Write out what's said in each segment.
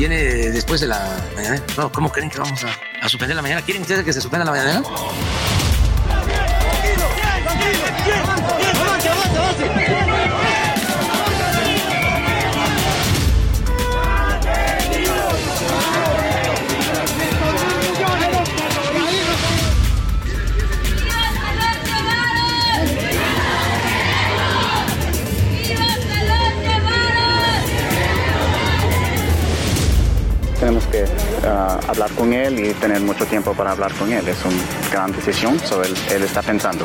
Viene después de la mañana. ¿cómo creen que vamos a suspender la mañana? ¿Quieren ustedes que se suspenda la mañana? Hablar con él y tener mucho tiempo para hablar con él. Es una gran decisión, so él, él está pensando.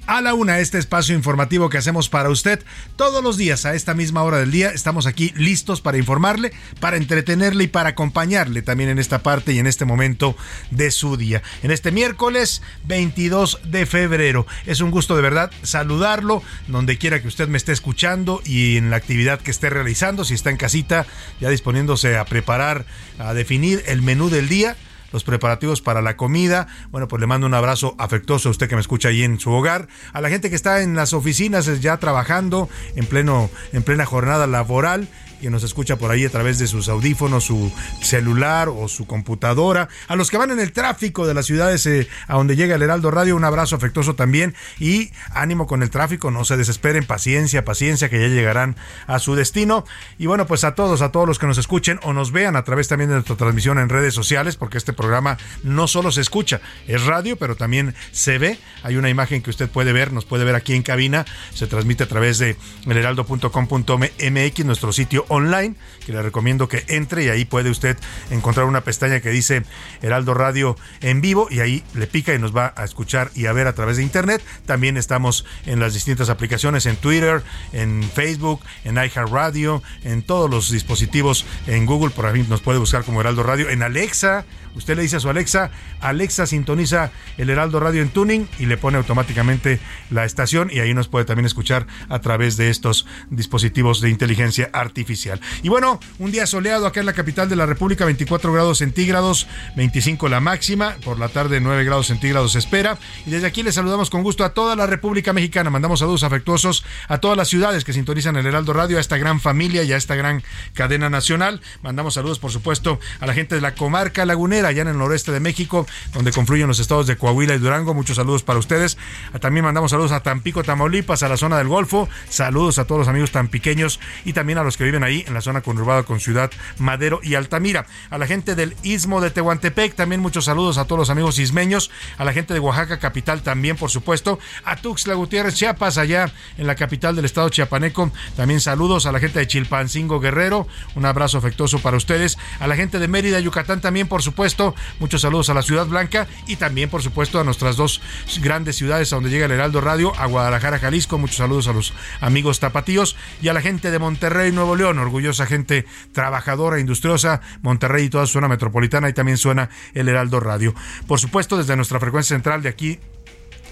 a la una este espacio informativo que hacemos para usted todos los días a esta misma hora del día. Estamos aquí listos para informarle, para entretenerle y para acompañarle también en esta parte y en este momento de su día. En este miércoles 22 de febrero. Es un gusto de verdad saludarlo donde quiera que usted me esté escuchando y en la actividad que esté realizando. Si está en casita ya disponiéndose a preparar, a definir el menú del día los preparativos para la comida. Bueno, pues le mando un abrazo afectuoso a usted que me escucha ahí en su hogar, a la gente que está en las oficinas ya trabajando en pleno en plena jornada laboral que nos escucha por ahí a través de sus audífonos, su celular o su computadora. A los que van en el tráfico de las ciudades eh, a donde llega el Heraldo Radio, un abrazo afectuoso también y ánimo con el tráfico, no se desesperen, paciencia, paciencia, que ya llegarán a su destino. Y bueno, pues a todos, a todos los que nos escuchen o nos vean a través también de nuestra transmisión en redes sociales, porque este programa no solo se escucha, es radio, pero también se ve. Hay una imagen que usted puede ver, nos puede ver aquí en cabina, se transmite a través de elheraldo.com.mx, nuestro sitio online, que le recomiendo que entre y ahí puede usted encontrar una pestaña que dice Heraldo Radio en vivo y ahí le pica y nos va a escuchar y a ver a través de internet. También estamos en las distintas aplicaciones, en Twitter, en Facebook, en iHeartRadio, en todos los dispositivos, en Google, por ahí nos puede buscar como Heraldo Radio, en Alexa, Usted le dice a su Alexa, Alexa sintoniza el Heraldo Radio en tuning y le pone automáticamente la estación y ahí nos puede también escuchar a través de estos dispositivos de inteligencia artificial. Y bueno, un día soleado acá en la capital de la República, 24 grados centígrados, 25 la máxima, por la tarde 9 grados centígrados se espera. Y desde aquí les saludamos con gusto a toda la República Mexicana. Mandamos saludos afectuosos a todas las ciudades que sintonizan el Heraldo Radio, a esta gran familia y a esta gran cadena nacional. Mandamos saludos, por supuesto, a la gente de la comarca lagunera allá en el noreste de México, donde confluyen los estados de Coahuila y Durango. Muchos saludos para ustedes. También mandamos saludos a Tampico, Tamaulipas, a la zona del Golfo. Saludos a todos los amigos tan pequeños y también a los que viven ahí en la zona conurbada con Ciudad Madero y Altamira. A la gente del Istmo de Tehuantepec, también muchos saludos a todos los amigos ismeños. A la gente de Oaxaca, capital también, por supuesto. A Tuxtla Gutiérrez, Chiapas, allá en la capital del estado chiapaneco. También saludos a la gente de Chilpancingo Guerrero. Un abrazo afectuoso para ustedes. A la gente de Mérida, Yucatán también, por supuesto Muchos saludos a la Ciudad Blanca y también, por supuesto, a nuestras dos grandes ciudades a donde llega el Heraldo Radio, a Guadalajara, Jalisco. Muchos saludos a los amigos tapatíos y a la gente de Monterrey, Nuevo León. Orgullosa gente trabajadora, industriosa. Monterrey y toda su zona metropolitana y también suena el Heraldo Radio. Por supuesto, desde nuestra frecuencia central de aquí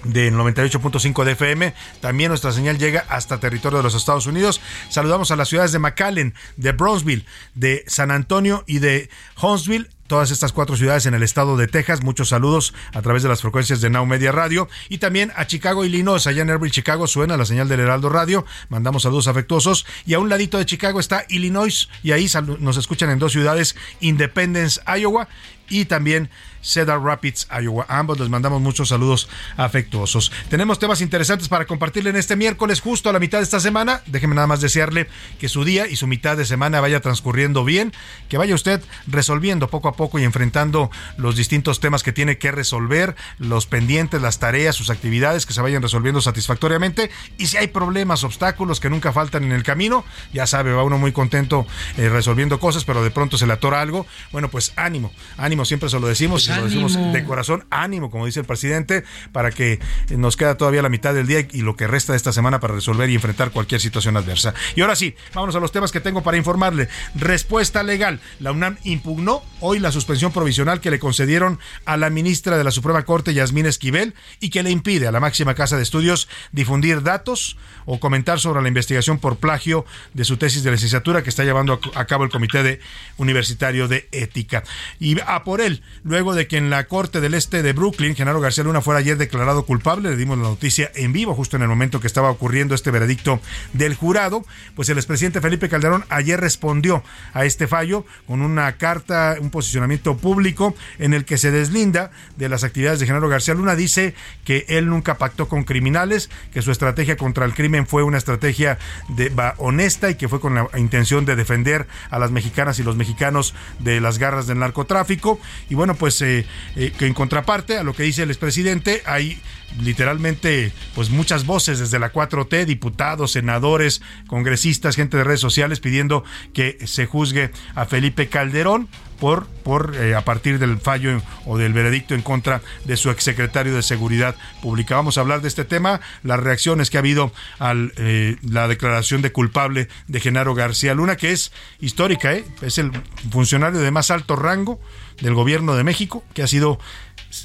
del 98.5 de FM. También nuestra señal llega hasta territorio de los Estados Unidos. Saludamos a las ciudades de McAllen, de Brownsville, de San Antonio y de Huntsville todas estas cuatro ciudades en el estado de Texas. Muchos saludos a través de las frecuencias de Now Media Radio y también a Chicago, Illinois. Allá en Everett, Chicago suena la señal del Heraldo Radio. Mandamos saludos afectuosos. Y a un ladito de Chicago está Illinois y ahí nos escuchan en dos ciudades, Independence, Iowa y también Cedar Rapids, Iowa. ambos les mandamos muchos saludos afectuosos. Tenemos temas interesantes para compartirle en este miércoles, justo a la mitad de esta semana. Déjeme nada más desearle que su día y su mitad de semana vaya transcurriendo bien, que vaya usted resolviendo poco a poco y enfrentando los distintos temas que tiene que resolver, los pendientes, las tareas, sus actividades, que se vayan resolviendo satisfactoriamente. Y si hay problemas, obstáculos que nunca faltan en el camino, ya sabe, va uno muy contento eh, resolviendo cosas, pero de pronto se le atora algo. Bueno, pues ánimo, ánimo, siempre se lo decimos lo decimos de corazón, ánimo, como dice el presidente, para que nos queda todavía la mitad del día y lo que resta de esta semana para resolver y enfrentar cualquier situación adversa. Y ahora sí, vámonos a los temas que tengo para informarle. Respuesta legal. La UNAM impugnó hoy la suspensión provisional que le concedieron a la ministra de la Suprema Corte, Yasmín Esquivel, y que le impide a la máxima casa de estudios difundir datos o comentar sobre la investigación por plagio de su tesis de licenciatura que está llevando a cabo el Comité de Universitario de Ética. Y a por él, luego de de que en la Corte del Este de Brooklyn, Genaro García Luna fuera ayer declarado culpable. Le dimos la noticia en vivo, justo en el momento que estaba ocurriendo este veredicto del jurado. Pues el expresidente Felipe Calderón ayer respondió a este fallo con una carta, un posicionamiento público en el que se deslinda de las actividades de Genaro García Luna. Dice que él nunca pactó con criminales, que su estrategia contra el crimen fue una estrategia de, honesta y que fue con la intención de defender a las mexicanas y los mexicanos de las garras del narcotráfico. Y bueno, pues eh, que en contraparte a lo que dice el expresidente, hay literalmente pues muchas voces desde la 4T, diputados, senadores, congresistas, gente de redes sociales pidiendo que se juzgue a Felipe Calderón por, por eh, a partir del fallo o del veredicto en contra de su exsecretario de Seguridad Pública. Vamos a hablar de este tema, las reacciones que ha habido a eh, la declaración de culpable de Genaro García Luna, que es histórica, ¿eh? es el funcionario de más alto rango del gobierno de México, que ha sido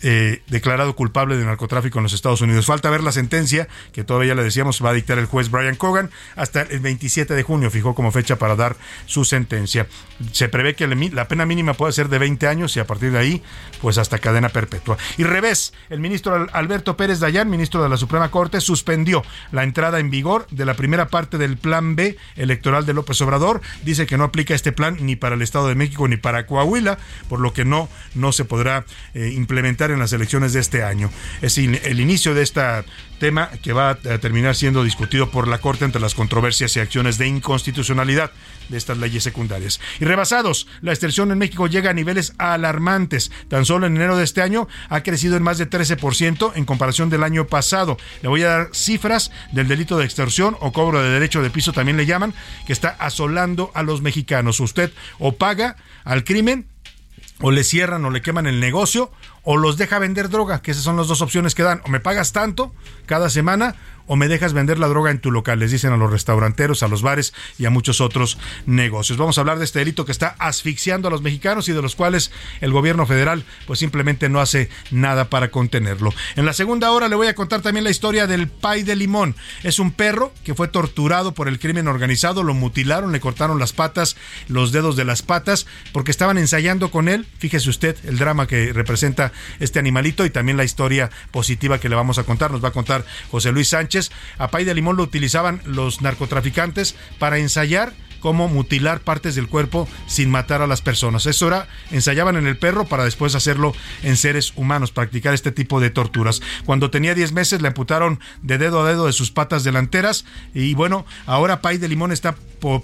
eh, declarado culpable de narcotráfico en los Estados Unidos. Falta ver la sentencia, que todavía le decíamos va a dictar el juez Brian Cogan, hasta el 27 de junio fijó como fecha para dar su sentencia. Se prevé que la pena mínima puede ser de 20 años y a partir de ahí, pues hasta cadena perpetua. Y revés, el ministro Alberto Pérez Dayán, ministro de la Suprema Corte, suspendió la entrada en vigor de la primera parte del plan B electoral de López Obrador. Dice que no aplica este plan ni para el Estado de México ni para Coahuila, por lo que no, no se podrá eh, implementar en las elecciones de este año. Es el inicio de este tema que va a terminar siendo discutido por la Corte entre las controversias y acciones de inconstitucionalidad de estas leyes secundarias. Y rebasados, la extensión en México llega a niveles alarmantes. Tan solo en enero de este año ha crecido en más de 13% en comparación del año pasado. Le voy a dar cifras del delito de extorsión o cobro de derecho de piso, también le llaman, que está asolando a los mexicanos. Usted o paga al crimen o le cierran o le queman el negocio o los deja vender droga, que esas son las dos opciones que dan. O me pagas tanto cada semana o me dejas vender la droga en tu local, les dicen a los restauranteros, a los bares y a muchos otros negocios. Vamos a hablar de este delito que está asfixiando a los mexicanos y de los cuales el gobierno federal pues simplemente no hace nada para contenerlo. En la segunda hora le voy a contar también la historia del Pay de Limón. Es un perro que fue torturado por el crimen organizado, lo mutilaron, le cortaron las patas, los dedos de las patas, porque estaban ensayando con él. Fíjese usted el drama que representa este animalito y también la historia positiva que le vamos a contar. Nos va a contar José Luis Sánchez. A pay de limón lo utilizaban los narcotraficantes para ensayar cómo mutilar partes del cuerpo sin matar a las personas. Eso era, ensayaban en el perro para después hacerlo en seres humanos, practicar este tipo de torturas. Cuando tenía 10 meses le amputaron de dedo a dedo de sus patas delanteras y bueno, ahora Pay de Limón está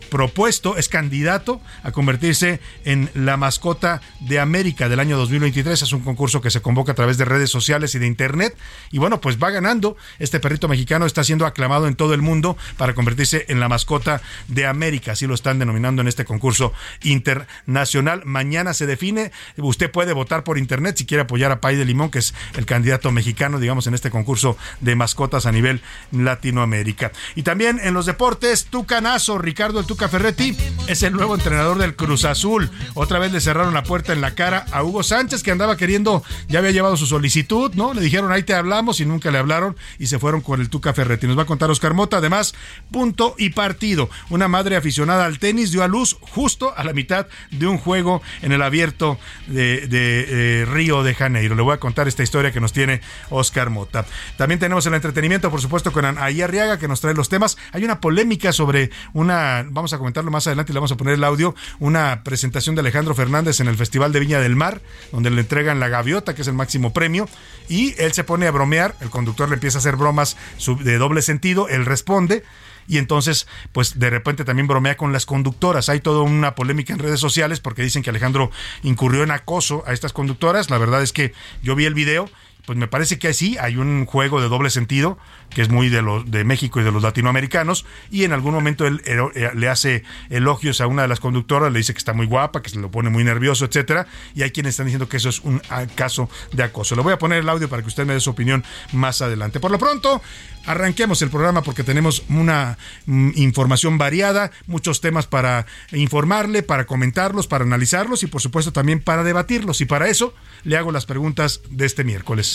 propuesto, es candidato a convertirse en la mascota de América del año 2023. Es un concurso que se convoca a través de redes sociales y de internet. Y bueno, pues va ganando. Este perrito mexicano está siendo aclamado en todo el mundo para convertirse en la mascota de América. Así lo están denominando en este concurso internacional. Mañana se define, usted puede votar por internet si quiere apoyar a Pay de Limón, que es el candidato mexicano, digamos, en este concurso de mascotas a nivel Latinoamérica. Y también en los deportes, Tucanazo, Ricardo el Tuca Ferretti, es el nuevo entrenador del Cruz Azul. Otra vez le cerraron la puerta en la cara a Hugo Sánchez, que andaba queriendo, ya había llevado su solicitud, ¿no? Le dijeron, ahí te hablamos y nunca le hablaron y se fueron con el Tuca Ferretti. Nos va a contar Oscar Mota, además, punto y partido. Una madre aficionada al tenis dio a luz justo a la mitad de un juego en el abierto de, de eh, Río de Janeiro. Le voy a contar esta historia que nos tiene Oscar Mota. También tenemos el entretenimiento, por supuesto, con Ahí Arriaga, que nos trae los temas. Hay una polémica sobre una, vamos a comentarlo más adelante y le vamos a poner el audio, una presentación de Alejandro Fernández en el Festival de Viña del Mar, donde le entregan la gaviota, que es el máximo premio, y él se pone a bromear, el conductor le empieza a hacer bromas de doble sentido, él responde, y entonces pues de repente también bromea con las conductoras. Hay toda una polémica en redes sociales porque dicen que Alejandro incurrió en acoso a estas conductoras. La verdad es que yo vi el video pues me parece que sí, hay un juego de doble sentido que es muy de los de México y de los latinoamericanos y en algún momento él, eh, le hace elogios a una de las conductoras, le dice que está muy guapa, que se lo pone muy nervioso, etcétera, y hay quienes están diciendo que eso es un caso de acoso. Le voy a poner el audio para que usted me dé su opinión más adelante. Por lo pronto, arranquemos el programa porque tenemos una mm, información variada, muchos temas para informarle, para comentarlos, para analizarlos y por supuesto también para debatirlos y para eso le hago las preguntas de este miércoles.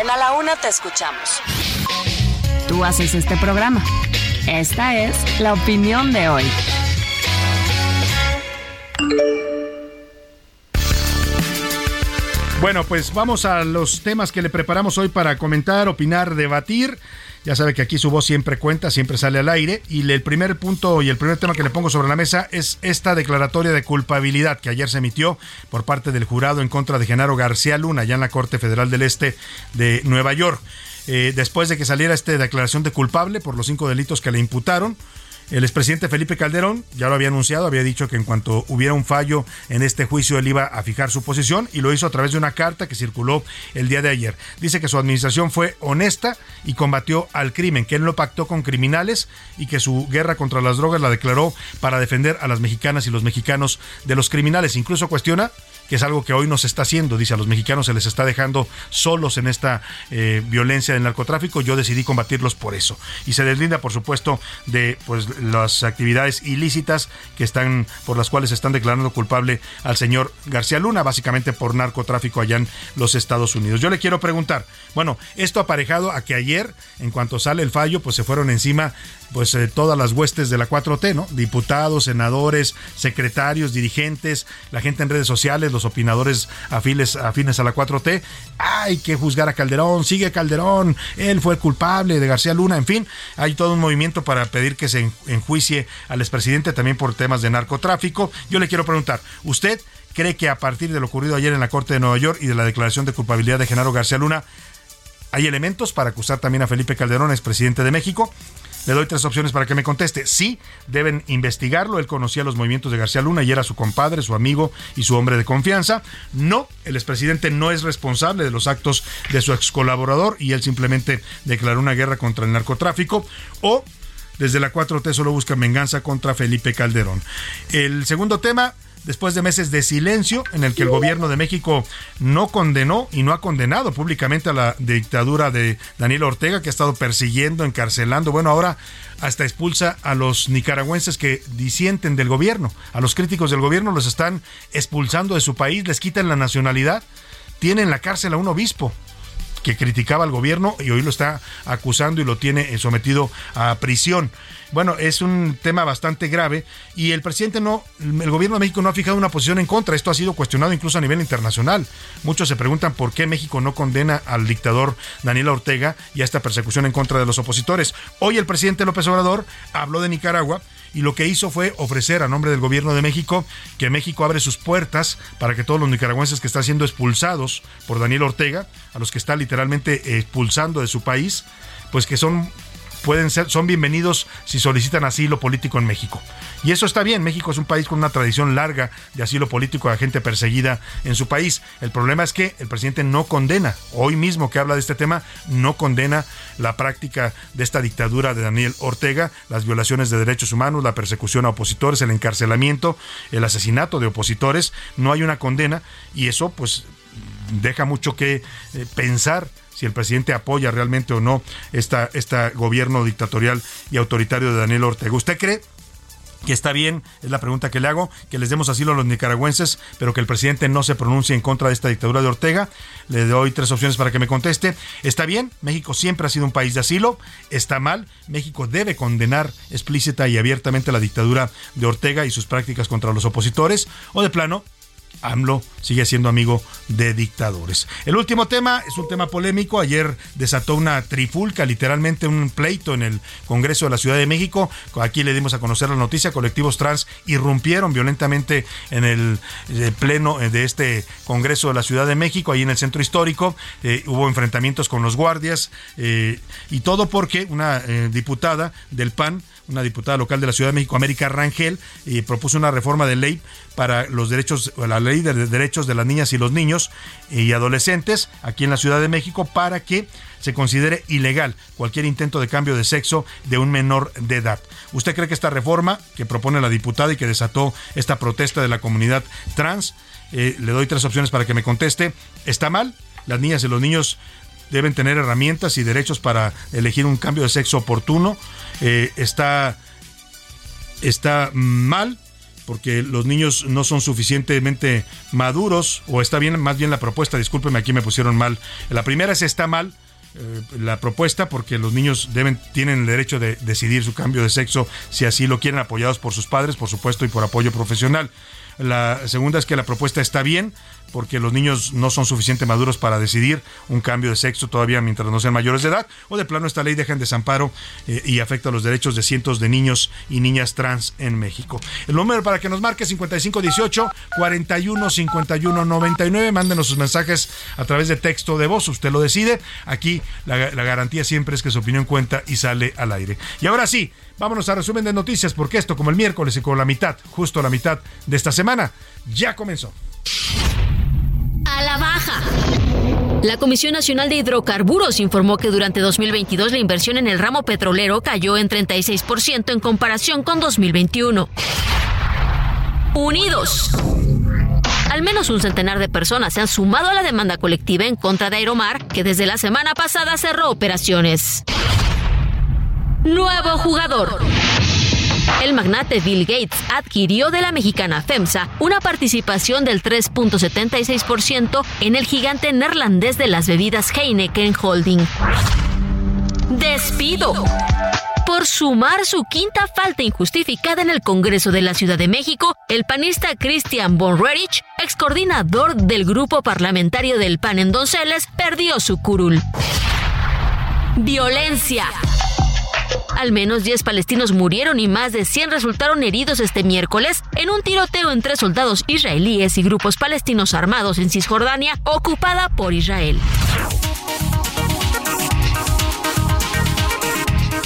En A la Una te escuchamos. Tú haces este programa. Esta es la opinión de hoy. Bueno, pues vamos a los temas que le preparamos hoy para comentar, opinar, debatir. Ya sabe que aquí su voz siempre cuenta, siempre sale al aire. Y el primer punto y el primer tema que le pongo sobre la mesa es esta declaratoria de culpabilidad que ayer se emitió por parte del jurado en contra de Genaro García Luna, allá en la Corte Federal del Este de Nueva York. Eh, después de que saliera esta declaración de culpable por los cinco delitos que le imputaron, el expresidente Felipe Calderón ya lo había anunciado, había dicho que en cuanto hubiera un fallo en este juicio él iba a fijar su posición y lo hizo a través de una carta que circuló el día de ayer. Dice que su administración fue honesta y combatió al crimen, que él no pactó con criminales y que su guerra contra las drogas la declaró para defender a las mexicanas y los mexicanos de los criminales. Incluso cuestiona que es algo que hoy no se está haciendo. Dice, a los mexicanos se les está dejando solos en esta eh, violencia del narcotráfico. Yo decidí combatirlos por eso. Y se deslinda, por supuesto, de pues, las actividades ilícitas que están, por las cuales están declarando culpable al señor García Luna, básicamente por narcotráfico allá en los Estados Unidos. Yo le quiero preguntar, bueno, esto aparejado a que ayer, en cuanto sale el fallo, pues se fueron encima pues eh, todas las huestes de la 4T, ¿no? Diputados, senadores, secretarios, dirigentes, la gente en redes sociales, los opinadores afines, afines a la 4T. Hay que juzgar a Calderón, sigue Calderón, él fue el culpable de García Luna, en fin, hay todo un movimiento para pedir que se enjuicie al expresidente también por temas de narcotráfico. Yo le quiero preguntar, ¿usted cree que a partir de lo ocurrido ayer en la Corte de Nueva York y de la declaración de culpabilidad de Genaro García Luna, hay elementos para acusar también a Felipe Calderón, expresidente de México? Le doy tres opciones para que me conteste. Sí, deben investigarlo. Él conocía los movimientos de García Luna y era su compadre, su amigo y su hombre de confianza. No, el expresidente no es responsable de los actos de su ex colaborador y él simplemente declaró una guerra contra el narcotráfico. O desde la 4T solo busca venganza contra Felipe Calderón. El segundo tema, después de meses de silencio en el que el gobierno de México no condenó y no ha condenado públicamente a la dictadura de Daniel Ortega, que ha estado persiguiendo, encarcelando, bueno, ahora hasta expulsa a los nicaragüenses que disienten del gobierno, a los críticos del gobierno los están expulsando de su país, les quitan la nacionalidad, tienen en la cárcel a un obispo que criticaba al gobierno y hoy lo está acusando y lo tiene sometido a prisión. Bueno, es un tema bastante grave y el presidente no, el gobierno de México no ha fijado una posición en contra. Esto ha sido cuestionado incluso a nivel internacional. Muchos se preguntan por qué México no condena al dictador Daniel Ortega y a esta persecución en contra de los opositores. Hoy el presidente López Obrador habló de Nicaragua y lo que hizo fue ofrecer a nombre del gobierno de México que México abre sus puertas para que todos los nicaragüenses que están siendo expulsados por Daniel Ortega, a los que está literalmente expulsando de su país, pues que son pueden ser, son bienvenidos si solicitan asilo político en México. Y eso está bien, México es un país con una tradición larga de asilo político a gente perseguida en su país. El problema es que el presidente no condena, hoy mismo que habla de este tema, no condena la práctica de esta dictadura de Daniel Ortega, las violaciones de derechos humanos, la persecución a opositores, el encarcelamiento, el asesinato de opositores, no hay una condena y eso pues deja mucho que eh, pensar si el presidente apoya realmente o no esta, este gobierno dictatorial y autoritario de Daniel Ortega. ¿Usted cree que está bien, es la pregunta que le hago, que les demos asilo a los nicaragüenses, pero que el presidente no se pronuncie en contra de esta dictadura de Ortega. Le doy tres opciones para que me conteste. ¿Está bien? México siempre ha sido un país de asilo. ¿Está mal? México debe condenar explícita y abiertamente la dictadura de Ortega y sus prácticas contra los opositores. O de plano, AMLO sigue siendo amigo de dictadores. El último tema es un tema polémico. Ayer desató una trifulca, literalmente un pleito en el Congreso de la Ciudad de México. Aquí le dimos a conocer la noticia. Colectivos trans irrumpieron violentamente en el eh, pleno de este Congreso de la Ciudad de México, ahí en el centro histórico. Eh, hubo enfrentamientos con los guardias eh, y todo porque una diputada del PAN una diputada local de la Ciudad de México, América Rangel, propuso una reforma de ley para los derechos, la ley de derechos de las niñas y los niños y adolescentes aquí en la Ciudad de México para que se considere ilegal cualquier intento de cambio de sexo de un menor de edad. ¿Usted cree que esta reforma que propone la diputada y que desató esta protesta de la comunidad trans, eh, le doy tres opciones para que me conteste, ¿está mal? Las niñas y los niños deben tener herramientas y derechos para elegir un cambio de sexo oportuno. Eh, está, está mal porque los niños no son suficientemente maduros, o está bien, más bien la propuesta, discúlpeme, aquí me pusieron mal. La primera es está mal, eh, la propuesta porque los niños deben tienen el derecho de decidir su cambio de sexo si así lo quieren apoyados por sus padres por supuesto y por apoyo profesional la segunda es que la propuesta está bien porque los niños no son suficientemente maduros para decidir un cambio de sexo todavía mientras no sean mayores de edad, o de plano esta ley deja en desamparo eh, y afecta los derechos de cientos de niños y niñas trans en México. El número para que nos marque 5518 41 51 99, mándenos sus mensajes a través de texto de voz, usted lo decide. Aquí la, la garantía siempre es que su opinión cuenta y sale al aire. Y ahora sí, vámonos a resumen de noticias porque esto como el miércoles y con la mitad, justo la mitad de esta semana, ya comenzó a la baja. La Comisión Nacional de Hidrocarburos informó que durante 2022 la inversión en el ramo petrolero cayó en 36% en comparación con 2021. Unidos. Al menos un centenar de personas se han sumado a la demanda colectiva en contra de Aeromar, que desde la semana pasada cerró operaciones. Nuevo jugador. El magnate Bill Gates adquirió de la mexicana FEMSA una participación del 3.76% en el gigante neerlandés de las bebidas Heineken Holding. Despido por sumar su quinta falta injustificada en el Congreso de la Ciudad de México, el panista Christian von Rerich, ex coordinador del grupo parlamentario del PAN en Donceles, perdió su curul. Violencia. Al menos 10 palestinos murieron y más de 100 resultaron heridos este miércoles en un tiroteo entre soldados israelíes y grupos palestinos armados en Cisjordania, ocupada por Israel.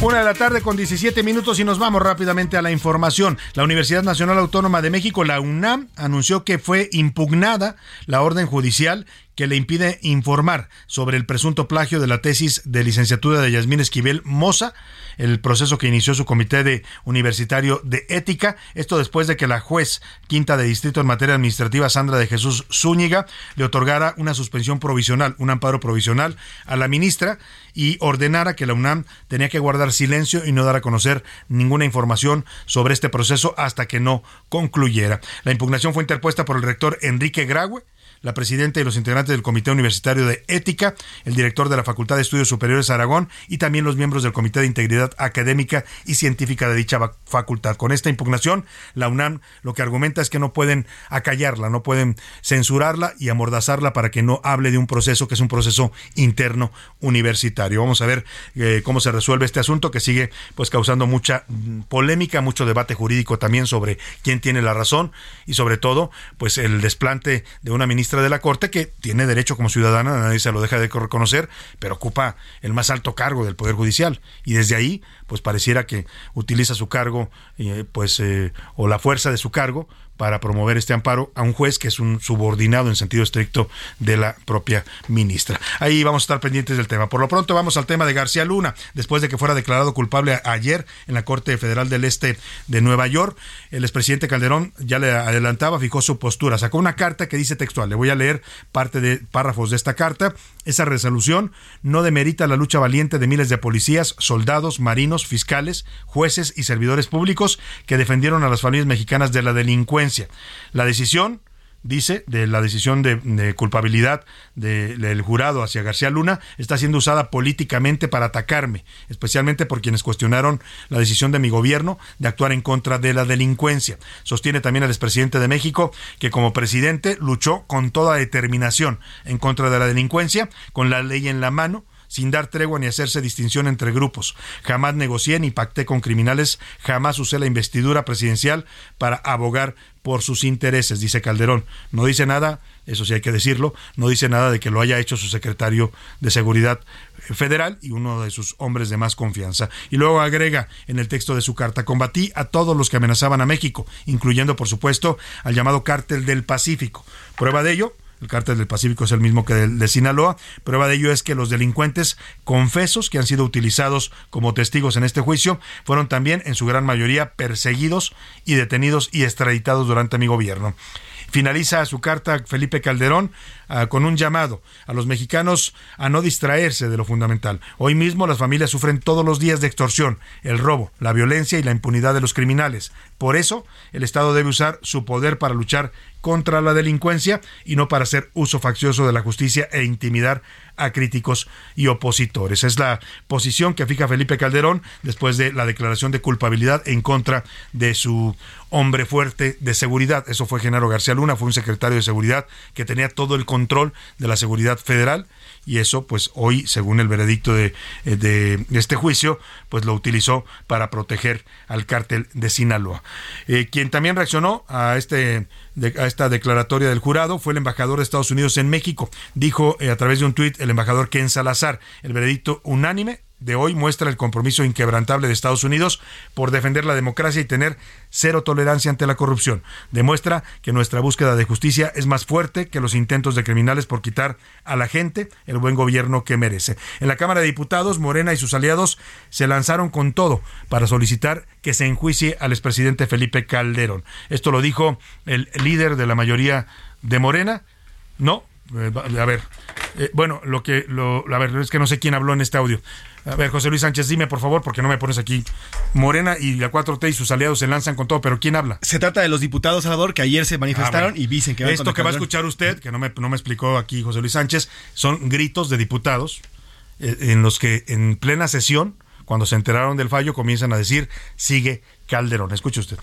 Una de la tarde con 17 minutos y nos vamos rápidamente a la información. La Universidad Nacional Autónoma de México, la UNAM, anunció que fue impugnada la orden judicial que le impide informar sobre el presunto plagio de la tesis de licenciatura de Yasmín Esquivel Moza, el proceso que inició su comité de universitario de ética. Esto después de que la juez quinta de distrito en materia administrativa, Sandra de Jesús Zúñiga, le otorgara una suspensión provisional, un amparo provisional a la ministra y ordenara que la UNAM tenía que guardar silencio y no dar a conocer ninguna información sobre este proceso hasta que no concluyera. La impugnación fue interpuesta por el rector Enrique Graue la presidenta y los integrantes del Comité Universitario de Ética, el director de la Facultad de Estudios Superiores Aragón y también los miembros del Comité de Integridad Académica y Científica de dicha facultad. Con esta impugnación, la UNAM lo que argumenta es que no pueden acallarla, no pueden censurarla y amordazarla para que no hable de un proceso que es un proceso interno universitario. Vamos a ver eh, cómo se resuelve este asunto que sigue pues causando mucha mm, polémica, mucho debate jurídico también sobre quién tiene la razón y sobre todo pues el desplante de una ministra ministra de la Corte, que tiene derecho como ciudadana, nadie se lo deja de reconocer, pero ocupa el más alto cargo del Poder Judicial. Y desde ahí, pues pareciera que utiliza su cargo, eh, pues, eh, o la fuerza de su cargo para promover este amparo a un juez que es un subordinado en sentido estricto de la propia ministra. Ahí vamos a estar pendientes del tema. Por lo pronto vamos al tema de García Luna. Después de que fuera declarado culpable ayer en la Corte Federal del Este de Nueva York, el expresidente Calderón ya le adelantaba, fijó su postura. Sacó una carta que dice textual. Le voy a leer parte de párrafos de esta carta. Esa resolución no demerita la lucha valiente de miles de policías, soldados, marinos, fiscales, jueces y servidores públicos que defendieron a las familias mexicanas de la delincuencia. La decisión dice, de la decisión de, culpabilidad del jurado hacia García Luna, está siendo usada políticamente para atacarme, especialmente por quienes cuestionaron la decisión de mi gobierno de actuar en contra de la delincuencia. Sostiene también el expresidente de México que como presidente luchó con toda determinación en contra de la delincuencia, con la ley en la mano, sin dar tregua ni hacerse distinción entre grupos. Jamás negocié ni pacté con criminales, jamás usé la investidura presidencial para abogar por sus intereses, dice Calderón. No dice nada, eso sí hay que decirlo, no dice nada de que lo haya hecho su secretario de Seguridad Federal y uno de sus hombres de más confianza. Y luego agrega en el texto de su carta, combatí a todos los que amenazaban a México, incluyendo por supuesto al llamado cártel del Pacífico. Prueba de ello, el cártel del Pacífico es el mismo que el de Sinaloa. Prueba de ello es que los delincuentes confesos que han sido utilizados como testigos en este juicio fueron también en su gran mayoría perseguidos y detenidos y extraditados durante mi gobierno. Finaliza su carta Felipe Calderón ah, con un llamado a los mexicanos a no distraerse de lo fundamental. Hoy mismo las familias sufren todos los días de extorsión, el robo, la violencia y la impunidad de los criminales. Por eso, el Estado debe usar su poder para luchar contra la delincuencia y no para hacer uso faccioso de la justicia e intimidar a críticos y opositores. Es la posición que fija Felipe Calderón después de la declaración de culpabilidad en contra de su hombre fuerte de seguridad. Eso fue Genaro García Luna, fue un secretario de seguridad que tenía todo el control de la seguridad federal y eso pues hoy según el veredicto de, eh, de este juicio pues lo utilizó para proteger al cártel de Sinaloa. Eh, quien también reaccionó a este a esta declaratoria del jurado fue el embajador de Estados Unidos en México. Dijo eh, a través de un tuit el embajador Ken Salazar, el veredicto unánime de hoy muestra el compromiso inquebrantable de Estados Unidos por defender la democracia y tener cero tolerancia ante la corrupción. Demuestra que nuestra búsqueda de justicia es más fuerte que los intentos de criminales por quitar a la gente el buen gobierno que merece. En la Cámara de Diputados, Morena y sus aliados se lanzaron con todo para solicitar que se enjuicie al expresidente Felipe Calderón. Esto lo dijo el líder de la mayoría de Morena. No, eh, a ver, eh, bueno, lo que, lo, a ver, es que no sé quién habló en este audio. A ver, José Luis Sánchez, dime por favor, porque no me pones aquí. Morena y la 4T y sus aliados se lanzan con todo, pero ¿quién habla? Se trata de los diputados, Salvador, que ayer se manifestaron Ah, y dicen que van Esto que va a escuchar usted, que no me, no me explicó aquí José Luis Sánchez, son gritos de diputados eh, en los que en plena sesión, cuando se enteraron del fallo, comienzan a decir, sigue Calderón. Escuche usted.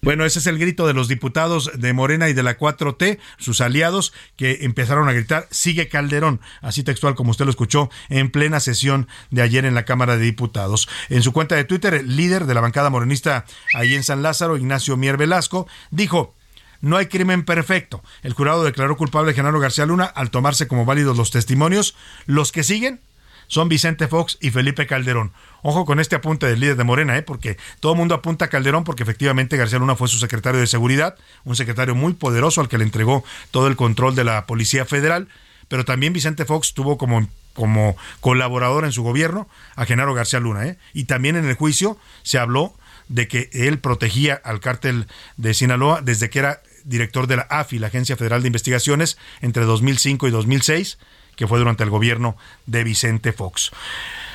Bueno, ese es el grito de los diputados de Morena y de la 4T, sus aliados, que empezaron a gritar, sigue Calderón, así textual como usted lo escuchó, en plena sesión de ayer en la Cámara de Diputados. En su cuenta de Twitter, el líder de la bancada morenista ahí en San Lázaro, Ignacio Mier Velasco, dijo, no hay crimen perfecto. El jurado declaró culpable a Genaro García Luna al tomarse como válidos los testimonios. Los que siguen son Vicente Fox y Felipe Calderón. Ojo con este apunte del líder de Morena, ¿eh? porque todo el mundo apunta a Calderón porque efectivamente García Luna fue su secretario de seguridad, un secretario muy poderoso al que le entregó todo el control de la Policía Federal, pero también Vicente Fox tuvo como como colaborador en su gobierno a Genaro García Luna, ¿eh? y también en el juicio se habló de que él protegía al cártel de Sinaloa desde que era director de la AFI, la Agencia Federal de Investigaciones, entre 2005 y 2006, que fue durante el gobierno de Vicente Fox.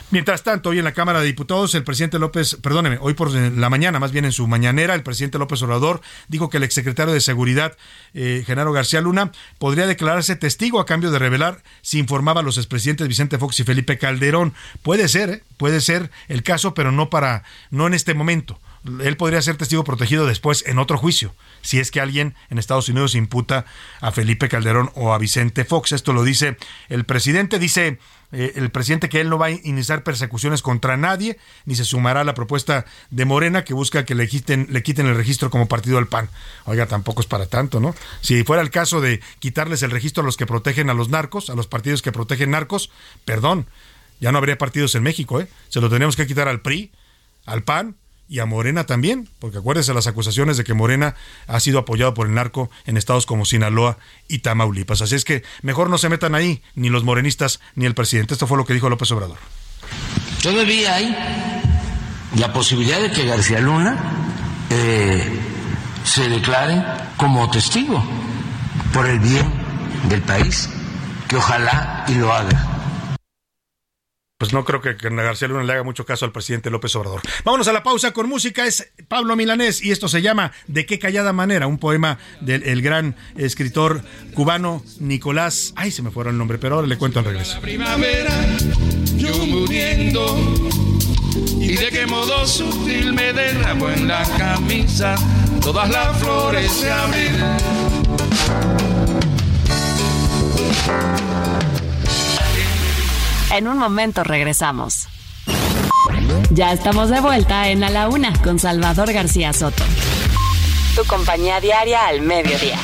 Mientras tanto, hoy en la Cámara de Diputados, el presidente López, perdóneme, hoy por la mañana, más bien en su mañanera, el presidente López Obrador dijo que el exsecretario de Seguridad, eh, Genaro García Luna, podría declararse testigo a cambio de revelar si informaba a los expresidentes Vicente Fox y Felipe Calderón. Puede ser, ¿eh? puede ser el caso, pero no para, no en este momento. Él podría ser testigo protegido después en otro juicio, si es que alguien en Estados Unidos imputa a Felipe Calderón o a Vicente Fox. Esto lo dice el presidente, dice eh, el presidente que él no va a iniciar persecuciones contra nadie, ni se sumará a la propuesta de Morena que busca que le quiten, le quiten el registro como partido al PAN. Oiga, tampoco es para tanto, ¿no? Si fuera el caso de quitarles el registro a los que protegen a los narcos, a los partidos que protegen narcos, perdón, ya no habría partidos en México, ¿eh? Se lo tendríamos que quitar al PRI, al PAN y a Morena también, porque acuérdense las acusaciones de que Morena ha sido apoyado por el narco en estados como Sinaloa y Tamaulipas. Así es que mejor no se metan ahí ni los morenistas ni el presidente. Esto fue lo que dijo López Obrador. Todavía hay la posibilidad de que García Luna eh, se declare como testigo por el bien del país, que ojalá y lo haga pues no creo que, García Luna le haga mucho caso al presidente López Obrador. Vámonos a la pausa con música. Es Pablo Milanés y esto se llama De qué callada manera, un poema del gran escritor cubano Nicolás. Ay, se me fuera el nombre, pero ahora le cuento al regreso. primavera, yo muriendo. Y de qué modo sutil me derramo en la camisa todas las flores de abril. En un momento regresamos. Ya estamos de vuelta en A la Una con Salvador García Soto. Tu compañía diaria al mediodía.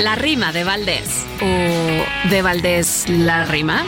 La rima de Valdés. ¿O de Valdés la rima?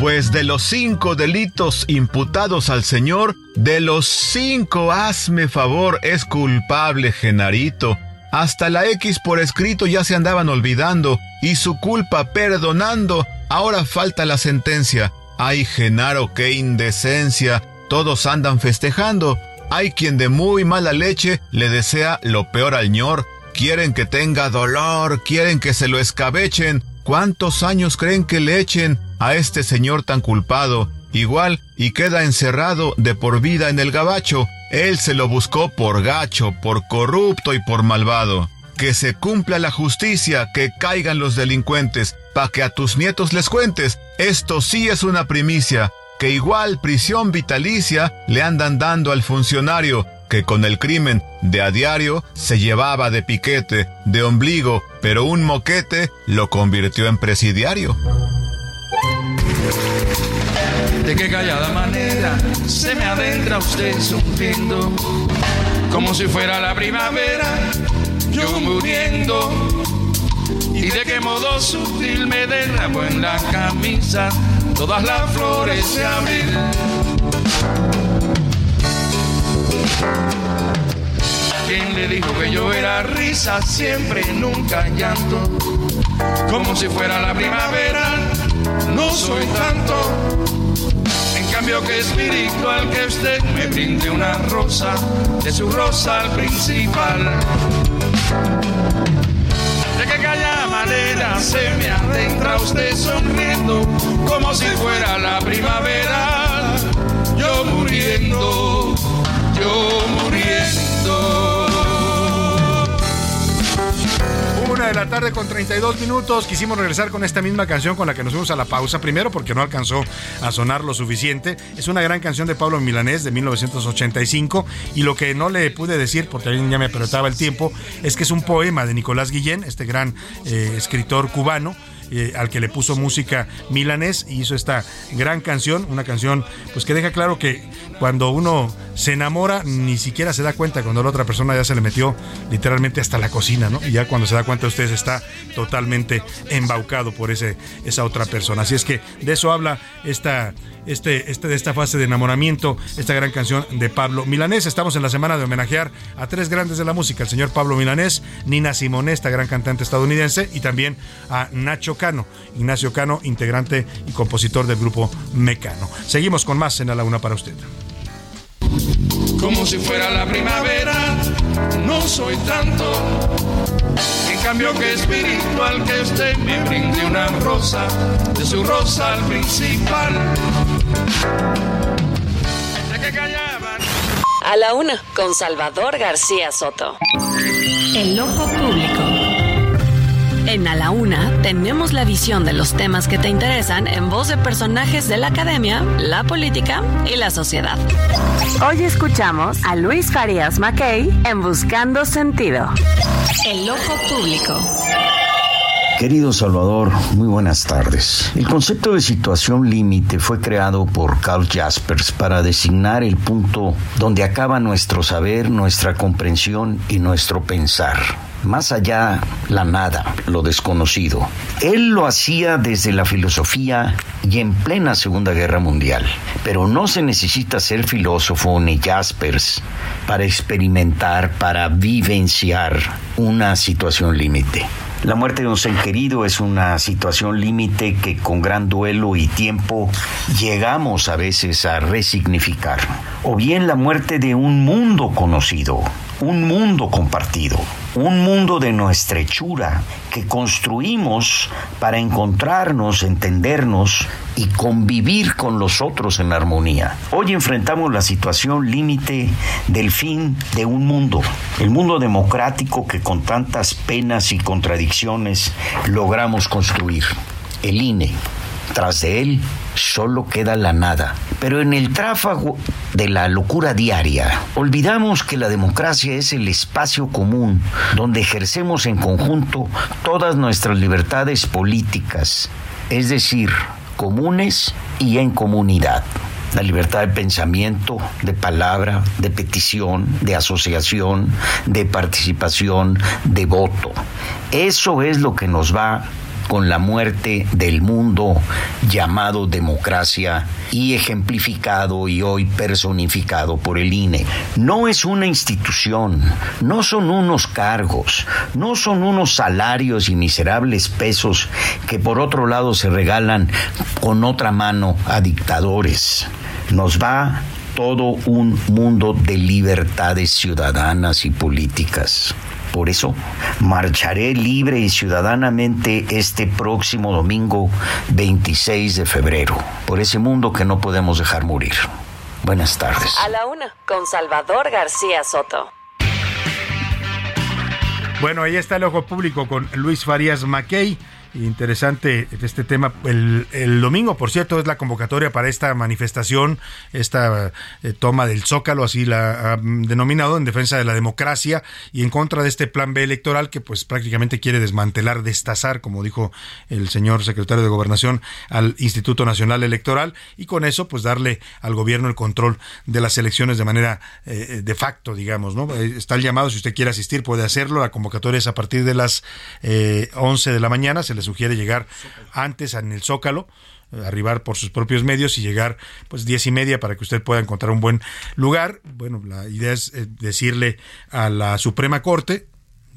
Pues de los cinco delitos imputados al señor, de los cinco hazme favor es culpable Genarito. Hasta la X por escrito ya se andaban olvidando y su culpa perdonando. Ahora falta la sentencia. Ay, Genaro, qué indecencia. Todos andan festejando. Hay quien de muy mala leche le desea lo peor al ñor. Quieren que tenga dolor, quieren que se lo escabechen. ¿Cuántos años creen que le echen a este señor tan culpado? Igual y queda encerrado de por vida en el gabacho. Él se lo buscó por gacho, por corrupto y por malvado. Que se cumpla la justicia, que caigan los delincuentes, pa' que a tus nietos les cuentes. Esto sí es una primicia, que igual prisión vitalicia le andan dando al funcionario, que con el crimen de a diario se llevaba de piquete, de ombligo, pero un moquete lo convirtió en presidiario. De qué callada manera se me adentra usted sonriendo, como si fuera la primavera, yo muriendo. Y de qué modo sutil me derramo en la camisa todas las flores de abril. ¿Quién le dijo que yo era risa siempre, nunca llanto? Como si fuera la primavera, no soy tanto cambio que espiritual que usted me brinde una rosa de su rosa al principal. De que calla manera se me adentra usted sonriendo como si fuera la primavera. Yo muriendo, yo muriendo. De la tarde con 32 minutos. Quisimos regresar con esta misma canción con la que nos fuimos a la pausa. Primero porque no alcanzó a sonar lo suficiente. Es una gran canción de Pablo Milanés de 1985. Y lo que no le pude decir, porque a mí ya me apretaba el tiempo, es que es un poema de Nicolás Guillén, este gran eh, escritor cubano eh, al que le puso música milanés y hizo esta gran canción, una canción pues que deja claro que cuando uno se enamora ni siquiera se da cuenta cuando la otra persona ya se le metió literalmente hasta la cocina, ¿no? Y ya cuando se da cuenta usted está totalmente embaucado por ese, esa otra persona. Así es que de eso habla esta este, este, de esta fase de enamoramiento, esta gran canción de Pablo Milanés. Estamos en la semana de homenajear a tres grandes de la música, el señor Pablo Milanés, Nina Simone, esta gran cantante estadounidense, y también a Nacho Cano, Ignacio Cano, integrante y compositor del grupo Mecano. Seguimos con más en la Una para usted. Como si fuera la primavera, no soy tanto cambio que espiritual que usted me brinde una rosa de su rosa al principal. A la una, con Salvador García Soto. El ojo público. En A la Una tenemos la visión de los temas que te interesan en voz de personajes de la academia, la política y la sociedad. Hoy escuchamos a Luis Farias Mackay en Buscando Sentido. El ojo público. Querido Salvador, muy buenas tardes. El concepto de situación límite fue creado por Carl Jaspers para designar el punto donde acaba nuestro saber, nuestra comprensión y nuestro pensar. Más allá, la nada, lo desconocido. Él lo hacía desde la filosofía y en plena Segunda Guerra Mundial. Pero no se necesita ser filósofo ni Jaspers para experimentar, para vivenciar una situación límite. La muerte de un ser querido es una situación límite que con gran duelo y tiempo llegamos a veces a resignificar. O bien la muerte de un mundo conocido, un mundo compartido, un mundo de nuestra hechura que construimos para encontrarnos, entendernos y convivir con los otros en armonía. Hoy enfrentamos la situación límite del fin de un mundo, el mundo democrático que con tantas penas y contradicciones logramos construir, el INE. Tras de él solo queda la nada. Pero en el tráfago de la locura diaria, olvidamos que la democracia es el espacio común donde ejercemos en conjunto todas nuestras libertades políticas, es decir, comunes y en comunidad la libertad de pensamiento, de palabra, de petición, de asociación, de participación, de voto. Eso es lo que nos va con la muerte del mundo llamado democracia y ejemplificado y hoy personificado por el INE. No es una institución, no son unos cargos, no son unos salarios y miserables pesos que por otro lado se regalan con otra mano a dictadores. Nos va todo un mundo de libertades ciudadanas y políticas. Por eso, marcharé libre y ciudadanamente este próximo domingo 26 de febrero, por ese mundo que no podemos dejar morir. Buenas tardes. A la una, con Salvador García Soto. Bueno, ahí está el ojo público con Luis Farías Mackey. Interesante este tema. El, el, domingo, por cierto, es la convocatoria para esta manifestación, esta eh, toma del Zócalo, así la ha denominado, en defensa de la democracia y en contra de este plan B electoral que pues prácticamente quiere desmantelar, destazar, como dijo el señor secretario de Gobernación, al Instituto Nacional Electoral y con eso pues darle al gobierno el control de las elecciones de manera eh, de facto, digamos, ¿no? Eh, está el llamado, si usted quiere asistir puede hacerlo, la convocatoria es a partir de las eh, 11 de la mañana, se le sugiere llegar antes en el Zócalo arribar por sus propios medios y llegar pues diez y media para que usted pueda encontrar un buen lugar. Bueno, la idea es eh, decirle a la Suprema Corte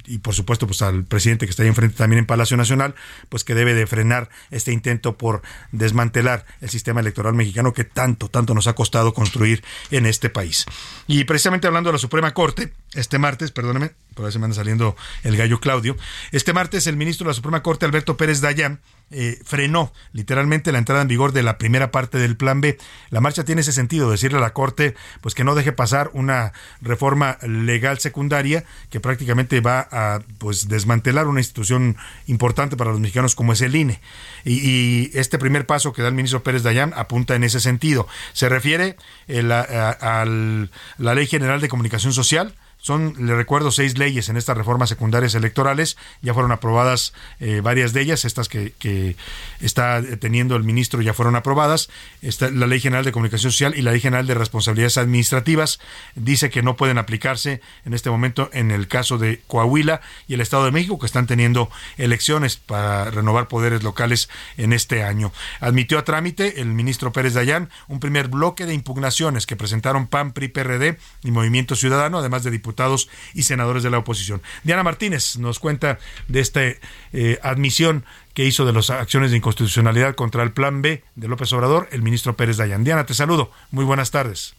y por supuesto pues al presidente que está ahí enfrente también en Palacio Nacional, pues que debe de frenar este intento por desmantelar el sistema electoral mexicano que tanto, tanto nos ha costado construir en este país. Y precisamente hablando de la Suprema Corte, este martes, perdóneme, por se me anda saliendo el gallo Claudio, este martes el ministro de la Suprema Corte, Alberto Pérez Dayán, eh, frenó literalmente la entrada en vigor de la primera parte del plan B. La marcha tiene ese sentido, decirle a la Corte pues que no deje pasar una reforma legal secundaria que prácticamente va a pues desmantelar una institución importante para los mexicanos como es el INE. Y, este primer paso que da el ministro Pérez Dayán apunta en ese sentido. Se refiere a, a la Ley General de Comunicación Social, son, le recuerdo, seis leyes en estas reformas secundarias electorales. Ya fueron aprobadas eh, varias de ellas. Estas que, está teniendo el ministro ya fueron aprobadas. Está la Ley General de Comunicación Social y la Ley General de Responsabilidades Administrativas. Dice que no pueden aplicarse en este momento en el caso de Coahuila y el Estado de México, que están teniendo elecciones para renovar poderes locales en este año. Admitió a trámite el ministro Pérez Dayán un primer bloque de impugnaciones que presentaron PAN, PRI, PRD y Movimiento Ciudadano, además de diputados diputados y senadores de la oposición. Diana Martínez nos cuenta de esta eh, admisión que hizo de las acciones de inconstitucionalidad contra el Plan B de López Obrador el ministro Pérez Dayan. Diana, te saludo. Muy buenas tardes.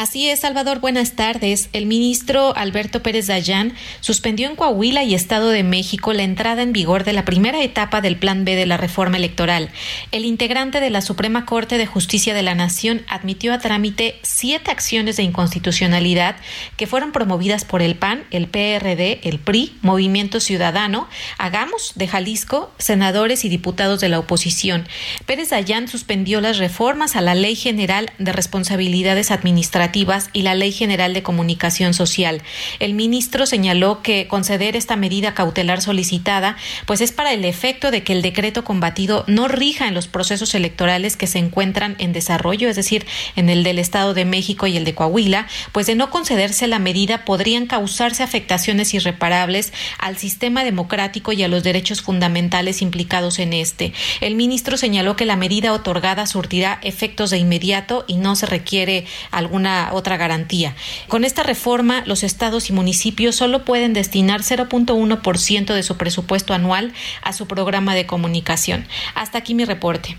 Así es, Salvador, buenas tardes. El ministro Alberto Pérez Dayán suspendió en Coahuila y Estado de México la entrada en vigor de la primera etapa del Plan B de la reforma electoral. El integrante de la Suprema Corte de Justicia de la Nación admitió a trámite siete acciones de inconstitucionalidad que fueron promovidas por el PAN, el PRD, el PRI, Movimiento Ciudadano, Hagamos de Jalisco, senadores y diputados de la oposición. Pérez Dayán suspendió las reformas a la Ley General de Responsabilidades Administrativas y la Ley General de Comunicación Social. El ministro señaló que conceder esta medida cautelar solicitada pues es para el efecto de que el decreto combatido no rija en los procesos electorales que se encuentran en desarrollo, es decir, en el del Estado de México y el de Coahuila, pues de no concederse la medida podrían causarse afectaciones irreparables al sistema democrático y a los derechos fundamentales implicados en este. El ministro señaló que la medida otorgada surtirá efectos de inmediato y no se requiere alguna otra garantía. Con esta reforma, los estados y municipios solo pueden destinar 0.1% de su presupuesto anual a su programa de comunicación. Hasta aquí mi reporte.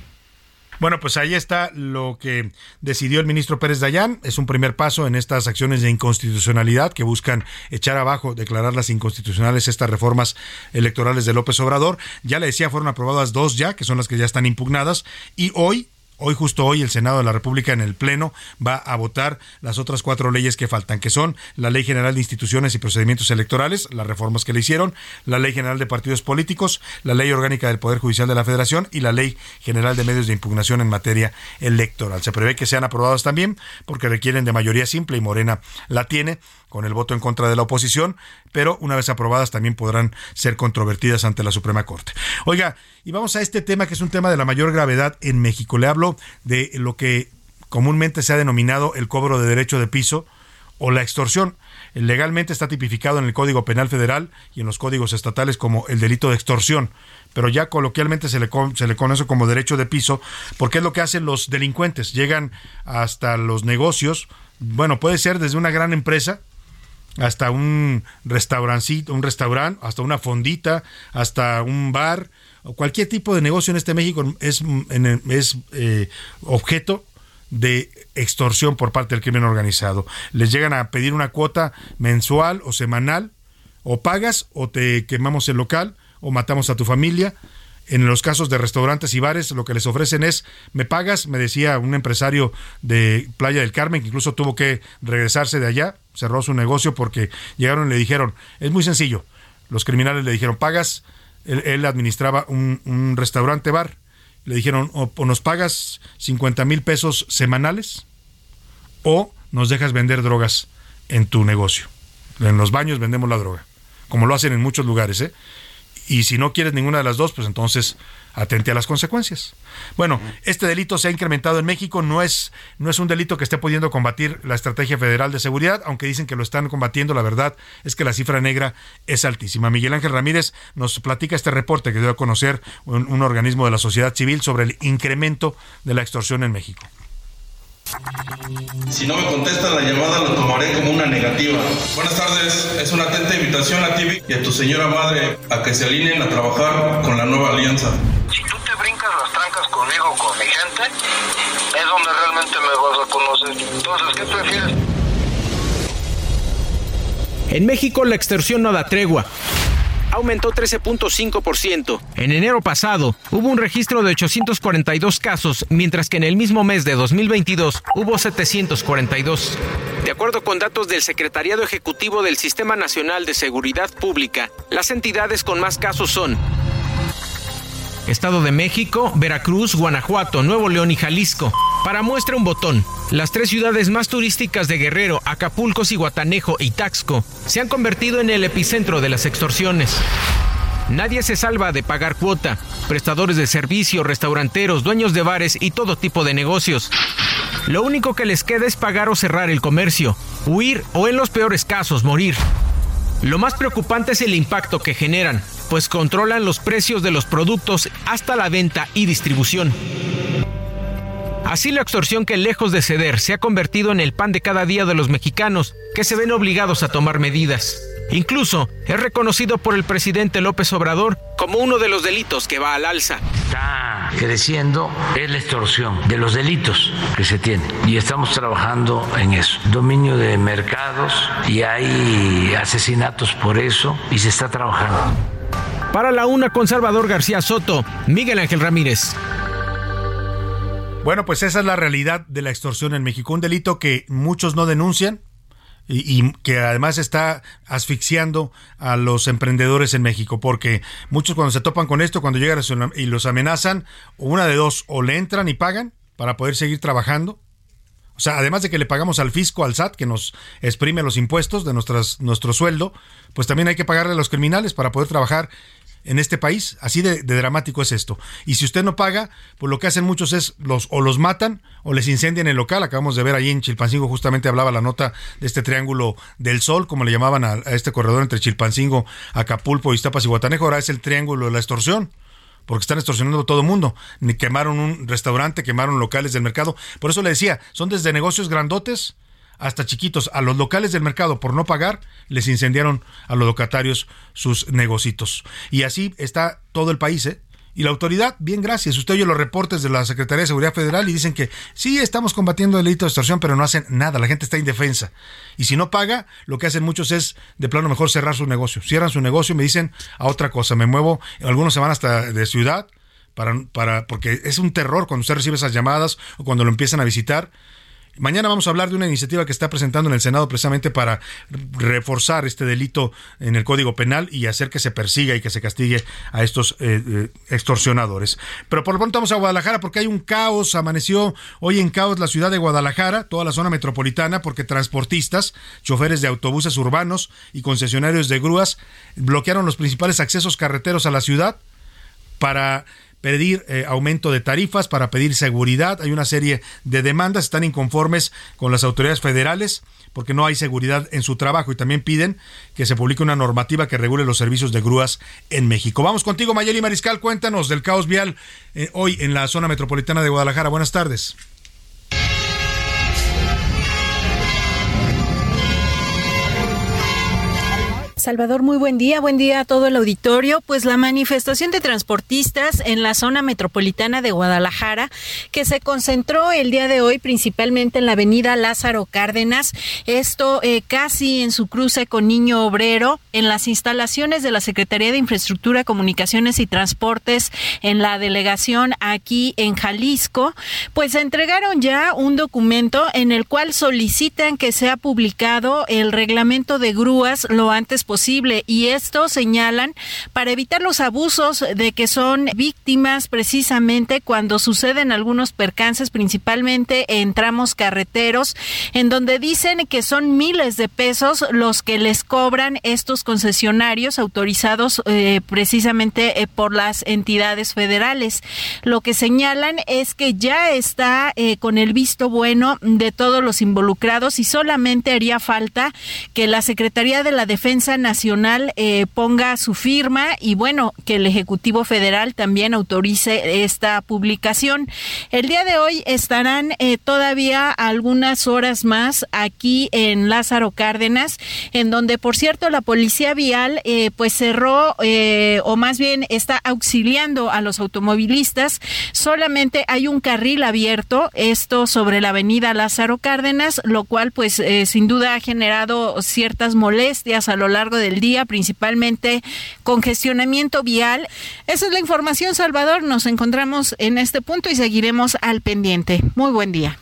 Bueno, pues ahí está lo que decidió el ministro Pérez Dayán. Es un primer paso en estas acciones de inconstitucionalidad que buscan echar abajo, declararlas inconstitucionales estas reformas electorales de López Obrador. Ya le decía, fueron aprobadas dos ya, que son las que ya están impugnadas, y hoy Hoy, justo hoy, el Senado de la República en el Pleno va a votar las otras cuatro leyes que faltan, que son la Ley General de Instituciones y Procedimientos Electorales, las reformas que le hicieron, la Ley General de Partidos Políticos, la Ley Orgánica del Poder Judicial de la Federación y la Ley General de Medios de Impugnación en materia electoral. Se prevé que sean aprobadas también porque requieren de mayoría simple y Morena la tiene con el voto en contra de la oposición, pero una vez aprobadas también podrán ser controvertidas ante la Suprema Corte. Oiga, y vamos a este tema que es un tema de la mayor gravedad en México. Le hablo de lo que comúnmente se ha denominado el cobro de derecho de piso o la extorsión. Legalmente está tipificado en el Código Penal Federal y en los códigos estatales como el delito de extorsión, pero ya coloquialmente se le, se le conoce como derecho de piso, porque es lo que hacen los delincuentes. Llegan hasta los negocios, bueno, puede ser desde una gran empresa, hasta un restaurancito, un restaurante, hasta una fondita, hasta un bar, o cualquier tipo de negocio en este México es, es eh, objeto de extorsión por parte del crimen organizado. Les llegan a pedir una cuota mensual o semanal, o pagas o te quemamos el local o matamos a tu familia en los casos de restaurantes y bares, lo que les ofrecen es, me pagas, me decía un empresario de Playa del Carmen, que incluso tuvo que regresarse de allá, cerró su negocio porque llegaron y le dijeron, es muy sencillo, los criminales le dijeron, pagas, él, administraba un, restaurante bar, le dijeron, o, o nos pagas 50 mil pesos semanales, o nos dejas vender drogas en tu negocio. En los baños vendemos la droga, como lo hacen en muchos lugares, ¿eh? Y si no quieres ninguna de las dos, pues entonces atente a las consecuencias. Bueno, este delito se ha incrementado en México, no es, no es un delito que esté pudiendo combatir la Estrategia Federal de Seguridad, aunque dicen que lo están combatiendo, la verdad es que la cifra negra es altísima. Miguel Ángel Ramírez nos platica este reporte que dio a conocer un organismo de la sociedad civil sobre el incremento de la extorsión en México. Si no me contestan la llamada, lo tomaré como una negativa. Buenas tardes, es una atenta invitación a ti y a tu señora madre a que se alineen a trabajar con la nueva alianza. Si tú te brincas las trancas conmigo, con mi gente, es donde realmente me vas a conocer. Entonces, ¿qué prefieres? En México la extorsión no da tregua aumentó 13.5%. En enero pasado hubo un registro de 842 casos, mientras que en el mismo mes de 2022 hubo 742. De acuerdo con datos del Secretariado Ejecutivo del Sistema Nacional de Seguridad Pública, las entidades con más casos son Estado de México, Veracruz, Guanajuato, Nuevo León y Jalisco. Para muestra un botón, las tres ciudades más turísticas de Guerrero, Acapulco, Guatanejo y Taxco se han convertido en el epicentro de las extorsiones. Nadie se salva de pagar cuota. Prestadores de servicio, restauranteros, dueños de bares y todo tipo de negocios. Lo único que les queda es pagar o cerrar el comercio, huir o en los peores casos morir. Lo más preocupante es el impacto que generan, pues controlan los precios de los productos hasta la venta y distribución. Así la extorsión que lejos de ceder se ha convertido en el pan de cada día de los mexicanos, que se ven obligados a tomar medidas. Incluso es reconocido por el presidente López Obrador como uno de los delitos que va al alza. Está creciendo la extorsión de los delitos que se tienen y estamos trabajando en eso. Dominio de mercados y hay asesinatos por eso y se está trabajando. Para la una con Salvador García Soto, Miguel Ángel Ramírez. Bueno, pues esa es la realidad de la extorsión en México, un delito que muchos no denuncian, y, que además está asfixiando a los emprendedores en México, porque muchos cuando se topan con esto, cuando llegan y los amenazan, una de dos, o le entran y pagan para poder seguir trabajando, o sea, además de que le pagamos al fisco, al SAT, que nos exprime los impuestos de nuestras, nuestro sueldo, pues también hay que pagarle a los criminales para poder trabajar en este país. Así de, dramático es esto. Y si usted no paga, pues lo que hacen muchos es los o los matan o les incendian el local. Acabamos de ver ahí en Chilpancingo, justamente hablaba la nota de este triángulo del sol, como le llamaban a, este corredor entre Chilpancingo, Acapulco, Iztapas y Guatanejo. Ahora es el triángulo de la extorsión porque están extorsionando a todo el mundo. Quemaron un restaurante, quemaron locales del mercado. Por eso le decía, son desde negocios grandotes hasta chiquitos, a los locales del mercado por no pagar, les incendiaron a los locatarios sus negocitos. Y así está todo el país, ¿eh? Y la autoridad, bien, gracias. Usted oye los reportes de la Secretaría de Seguridad Federal y dicen que sí, estamos combatiendo el delito de extorsión, pero no hacen nada. La gente está indefensa. Y si no paga, lo que hacen muchos es, de plano, mejor cerrar su negocio. Cierran su negocio y me dicen a otra cosa. Me muevo, algunos se van hasta de ciudad, para, para, porque es un terror cuando usted recibe esas llamadas o cuando lo empiezan a visitar Mañana vamos a hablar de una iniciativa que está presentando en el Senado precisamente para reforzar este delito en el Código Penal y hacer que se persiga y que se castigue a estos eh, eh, extorsionadores. Pero por lo pronto vamos a Guadalajara porque hay un caos. Amaneció hoy en caos la ciudad de Guadalajara, toda la zona metropolitana, porque transportistas, choferes de autobuses urbanos y concesionarios de grúas bloquearon los principales accesos carreteros a la ciudad para pedir eh, aumento de tarifas, para pedir seguridad. Hay una serie de demandas, están inconformes con las autoridades federales porque no hay seguridad en su trabajo y también piden que se publique una normativa que regule los servicios de grúas en México. Vamos contigo, Mayeli Mariscal, cuéntanos del caos vial eh, hoy en la zona metropolitana de Guadalajara. Buenas tardes. Salvador, muy buen día. Buen día a todo el auditorio. Pues la manifestación de transportistas en la zona metropolitana de Guadalajara, que se concentró el día de hoy principalmente en la avenida Lázaro Cárdenas, esto eh, casi en su cruce con Niño Obrero, en las instalaciones de la Secretaría de Infraestructura, Comunicaciones y Transportes en la delegación aquí en Jalisco, pues entregaron ya un documento en el cual solicitan que sea publicado el reglamento de grúas lo antes posible. Y esto señalan para evitar los abusos de que son víctimas precisamente cuando suceden algunos percances, principalmente en tramos carreteros, en donde dicen que son miles de pesos los que les cobran estos concesionarios autorizados eh, precisamente eh, por las entidades federales. Lo que señalan es que ya está eh, con el visto bueno de todos los involucrados y solamente haría falta que la Secretaría de la Defensa Nacional ponga su firma y bueno, que el Ejecutivo Federal también autorice esta publicación. El día de hoy estarán todavía algunas horas más aquí en Lázaro Cárdenas, en donde por cierto la Policía Vial eh, pues cerró o más bien está auxiliando a los automovilistas. Solamente hay un carril abierto, esto sobre la avenida Lázaro Cárdenas, lo cual pues sin duda ha generado ciertas molestias a lo largo del día, principalmente congestionamiento vial. Esa es la información, Salvador. Nos encontramos en este punto y seguiremos al pendiente. Muy buen día.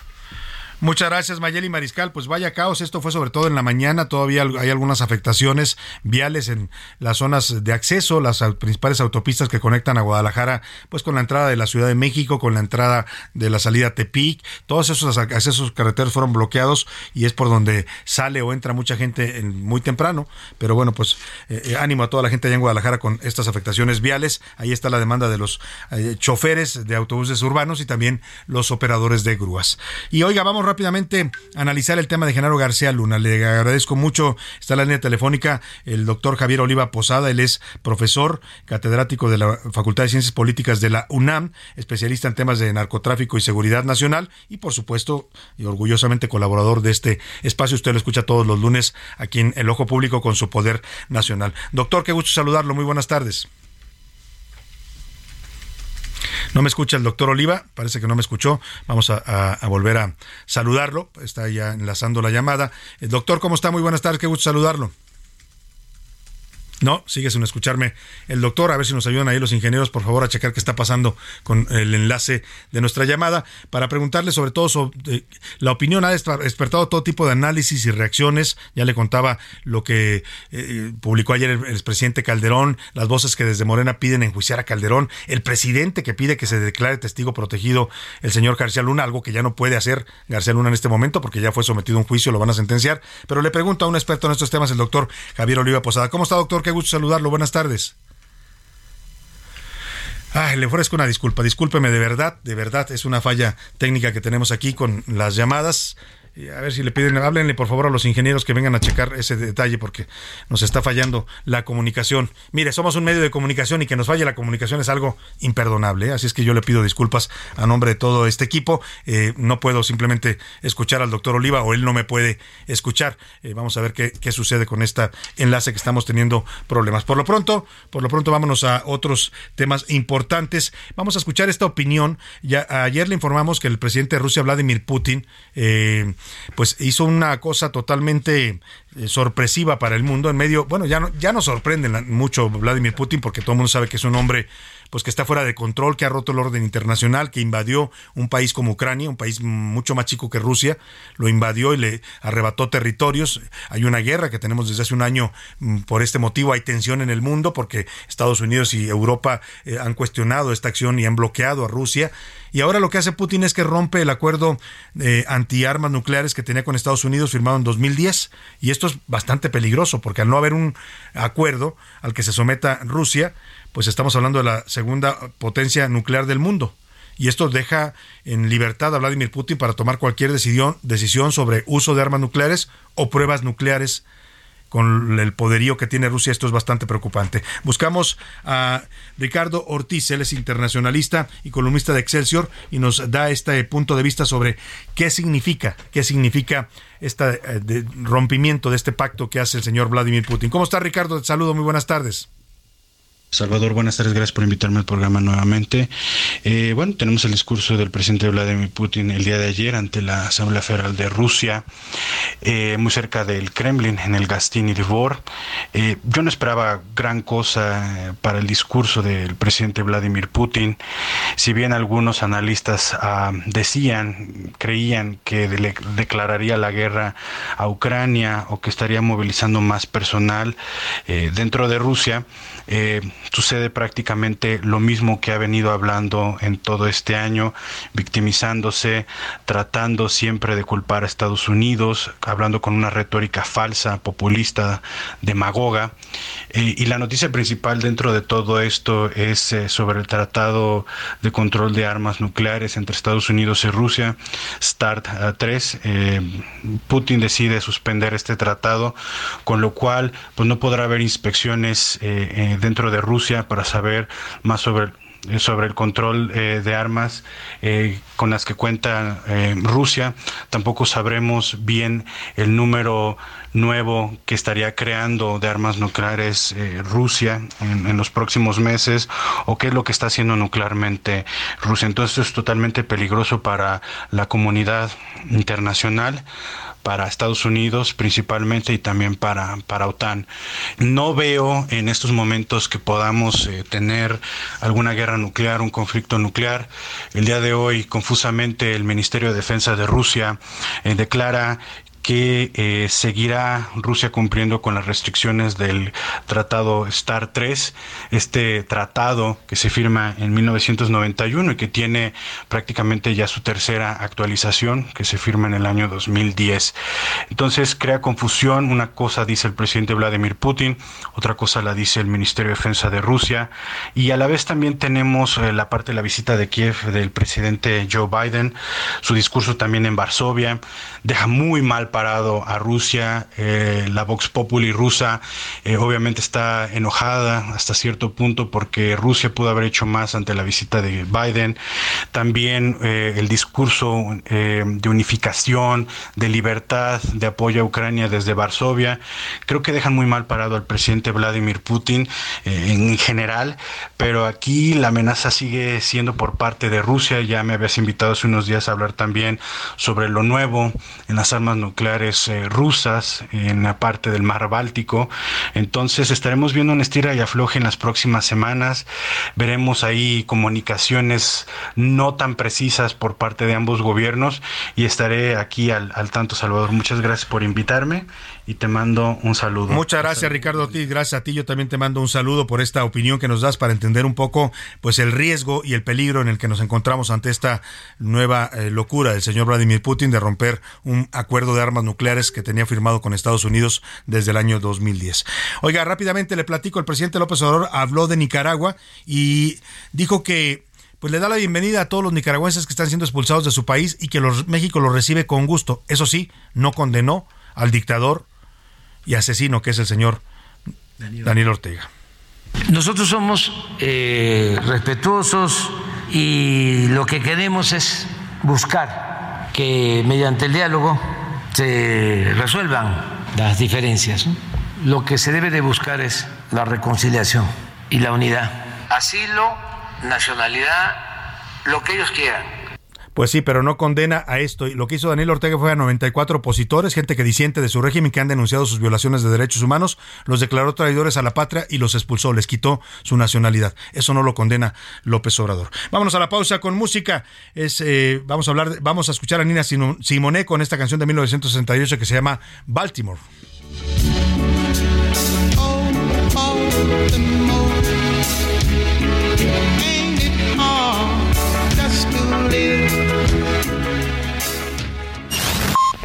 Muchas gracias, Mayeli Mariscal. Pues vaya caos, esto fue sobre todo en la mañana, todavía hay algunas afectaciones viales en las zonas de acceso, las principales autopistas que conectan a Guadalajara, pues con la entrada de la Ciudad de México, con la entrada de la salida Tepic, todos esos accesos carreteros fueron bloqueados y es por donde sale o entra mucha gente muy temprano, pero bueno, pues eh, eh, ánimo a toda la gente allá en Guadalajara con estas afectaciones viales, ahí está la demanda de los eh, choferes de autobuses urbanos y también los operadores de grúas. Y oiga, vamos rápidamente analizar el tema de Genaro García Luna. Le agradezco mucho. Está en la línea telefónica el doctor Javier Oliva Posada. Él es profesor, catedrático de la Facultad de Ciencias Políticas de la UNAM, especialista en temas de narcotráfico y seguridad nacional y, por supuesto, y orgullosamente colaborador de este espacio. Usted lo escucha todos los lunes aquí en El Ojo Público con su poder nacional. Doctor, qué gusto saludarlo. Muy buenas tardes. No me escucha el doctor Oliva, parece que no me escuchó. Vamos a, volver a saludarlo. Está ya enlazando la llamada. El doctor, ¿cómo está? Muy buenas tardes, qué gusto saludarlo. No, sigue sin escucharme el doctor. A ver si nos ayudan ahí los ingenieros, por favor, a checar qué está pasando con el enlace de nuestra llamada para preguntarle sobre todo eh, la opinión. Ha despertado todo tipo de análisis y reacciones. Ya le contaba lo que eh, publicó ayer el, el, presidente Calderón, las voces que desde Morena piden enjuiciar a Calderón, el presidente que pide que se declare testigo protegido el señor García Luna, algo que ya no puede hacer García Luna en este momento porque ya fue sometido a un juicio, lo van a sentenciar. Pero le pregunto a un experto en estos temas, el doctor Javier Oliva Posada. ¿Cómo está, doctor? Gusto saludarlo. Buenas tardes. le ofrezco una disculpa. Discúlpeme de verdad, de verdad. Es una falla técnica que tenemos aquí con las llamadas a ver si le piden, háblenle por favor a los ingenieros que vengan a checar ese detalle porque nos está fallando la comunicación. Mire, somos un medio de comunicación y que nos falle la comunicación es algo imperdonable, ¿eh? así es que yo le pido disculpas a nombre de todo este equipo. Eh, no puedo simplemente escuchar al doctor Oliva o él no me puede escuchar. Eh, vamos a ver qué, qué sucede con este enlace que estamos teniendo problemas. Por lo pronto, por lo pronto vámonos a otros temas importantes. Vamos a escuchar esta opinión. Ya ayer le informamos que el presidente de Rusia, Vladimir Putin, eh, pues hizo una cosa totalmente sorpresiva para el mundo en medio, bueno, ya no, ya no sorprende mucho Vladimir Putin porque todo el mundo sabe que es un hombre pues que está fuera de control, que ha roto el orden internacional, que invadió un país como Ucrania, un país mucho más chico que Rusia, lo invadió y le arrebató territorios. Hay una guerra que tenemos desde hace un año mm, por este motivo, hay tensión en el mundo porque Estados Unidos y Europa eh, han cuestionado esta acción y han bloqueado a Rusia. Y ahora lo que hace Putin es que rompe el acuerdo eh, antiarmas nucleares que tenía con Estados Unidos firmado en 2010. Y esto es bastante peligroso porque al no haber un acuerdo al que se someta Rusia, pues estamos hablando de la segunda potencia nuclear del mundo. Y esto deja en libertad a Vladimir Putin para tomar cualquier decisión, decisión sobre uso de armas nucleares o pruebas nucleares con el poderío que tiene Rusia, esto es bastante preocupante. Buscamos a Ricardo Ortiz, él es internacionalista y columnista de Excelsior y nos da este punto de vista sobre qué significa, qué significa este rompimiento de este pacto que hace el señor Vladimir Putin. ¿Cómo está Ricardo? Te saludo, muy buenas tardes. Salvador, buenas tardes, gracias por invitarme al programa nuevamente. Eh, bueno, tenemos el discurso del presidente Vladimir Putin el día de ayer ante la Asamblea Federal de Rusia, eh, muy cerca del Kremlin, en el Gastini Dvor. Eh, yo no esperaba gran cosa para el discurso del presidente Vladimir Putin, si bien algunos analistas ah, decían, creían que le declararía la guerra a Ucrania o que estaría movilizando más personal dentro de Rusia sucede prácticamente lo mismo que ha venido hablando en todo este año, victimizándose, tratando siempre de culpar a Estados Unidos, hablando con una retórica falsa, populista, demagoga. Eh, y la noticia principal dentro de todo esto es eh, sobre el Tratado de Control de Armas Nucleares entre Estados Unidos y Rusia, START 3. Eh, Putin decide suspender este tratado, con lo cual pues no podrá haber inspecciones dentro de Rusia para saber más sobre sobre el control eh, de armas eh, con las que cuenta eh, Rusia. Tampoco sabremos bien el número nuevo que estaría creando de armas nucleares Rusia en, los próximos meses o qué es lo que está haciendo nuclearmente Rusia. Entonces es totalmente peligroso para la comunidad internacional para Estados Unidos principalmente y también para, para OTAN. No veo en estos momentos que podamos eh, tener alguna guerra nuclear, un conflicto nuclear. El día de hoy, confusamente, el Ministerio de Defensa de Rusia eh, declara que eh, seguirá Rusia cumpliendo con las restricciones del tratado STAR 3, este tratado que se firma en 1991 y que tiene prácticamente ya su tercera actualización, que se firma en el año 2010. Entonces crea confusión, una cosa dice el presidente Vladimir Putin, otra cosa la dice el Ministerio de Defensa de Rusia, y a la vez también tenemos eh, la parte de la visita de Kiev del presidente Joe Biden, su discurso también en Varsovia, deja muy mal parado a Rusia, eh, la Vox Populi rusa eh, obviamente está enojada hasta cierto punto porque Rusia pudo haber hecho más ante la visita de Biden, también el discurso de unificación, de libertad, de apoyo a Ucrania desde Varsovia, creo que dejan muy mal parado al presidente Vladimir Putin en general, pero aquí la amenaza sigue siendo por parte de Rusia. Ya me habías invitado hace unos días a hablar también sobre lo nuevo en las armas nucleares eh, rusas en la parte del mar Báltico. Entonces estaremos viendo un estira y afloje en las próximas semanas. Veremos ahí comunicaciones no tan precisas por parte de ambos gobiernos y estaré aquí al, al tanto, Salvador. Muchas gracias por invitarme y te mando un saludo. Muchas gracias, Ricardo Ortiz. Gracias a ti. Yo también te mando un saludo por esta opinión que nos das para entender un poco pues el riesgo y el peligro en el que nos encontramos ante esta nueva eh, locura del señor Vladimir Putin de romper un acuerdo de armas nucleares que tenía firmado con Estados Unidos desde el año 2010. Oiga, rápidamente le platico, el presidente López Obrador habló de Nicaragua y dijo que pues le da la bienvenida a todos los nicaragüenses que están siendo expulsados de su país y que los, México los recibe con gusto. Eso sí, no condenó al dictador y asesino que es el señor Daniel, Ortega. Nosotros somos eh, respetuosos y lo que queremos es buscar que mediante el diálogo se resuelvan las diferencias. Lo que se debe de buscar es la reconciliación y la unidad. Asilo, nacionalidad, lo que ellos quieran pues sí, pero no condena a esto. Y lo que hizo Daniel Ortega fue a 94 opositores, gente que disiente de su régimen, que han denunciado sus violaciones de derechos humanos, los declaró traidores a la patria y los expulsó, les quitó su nacionalidad. Eso no lo condena López Obrador. Vámonos a la pausa con música. Eh, vamos a hablar, vamos a escuchar a Nina Simone con esta canción de 1968 que se llama Baltimore.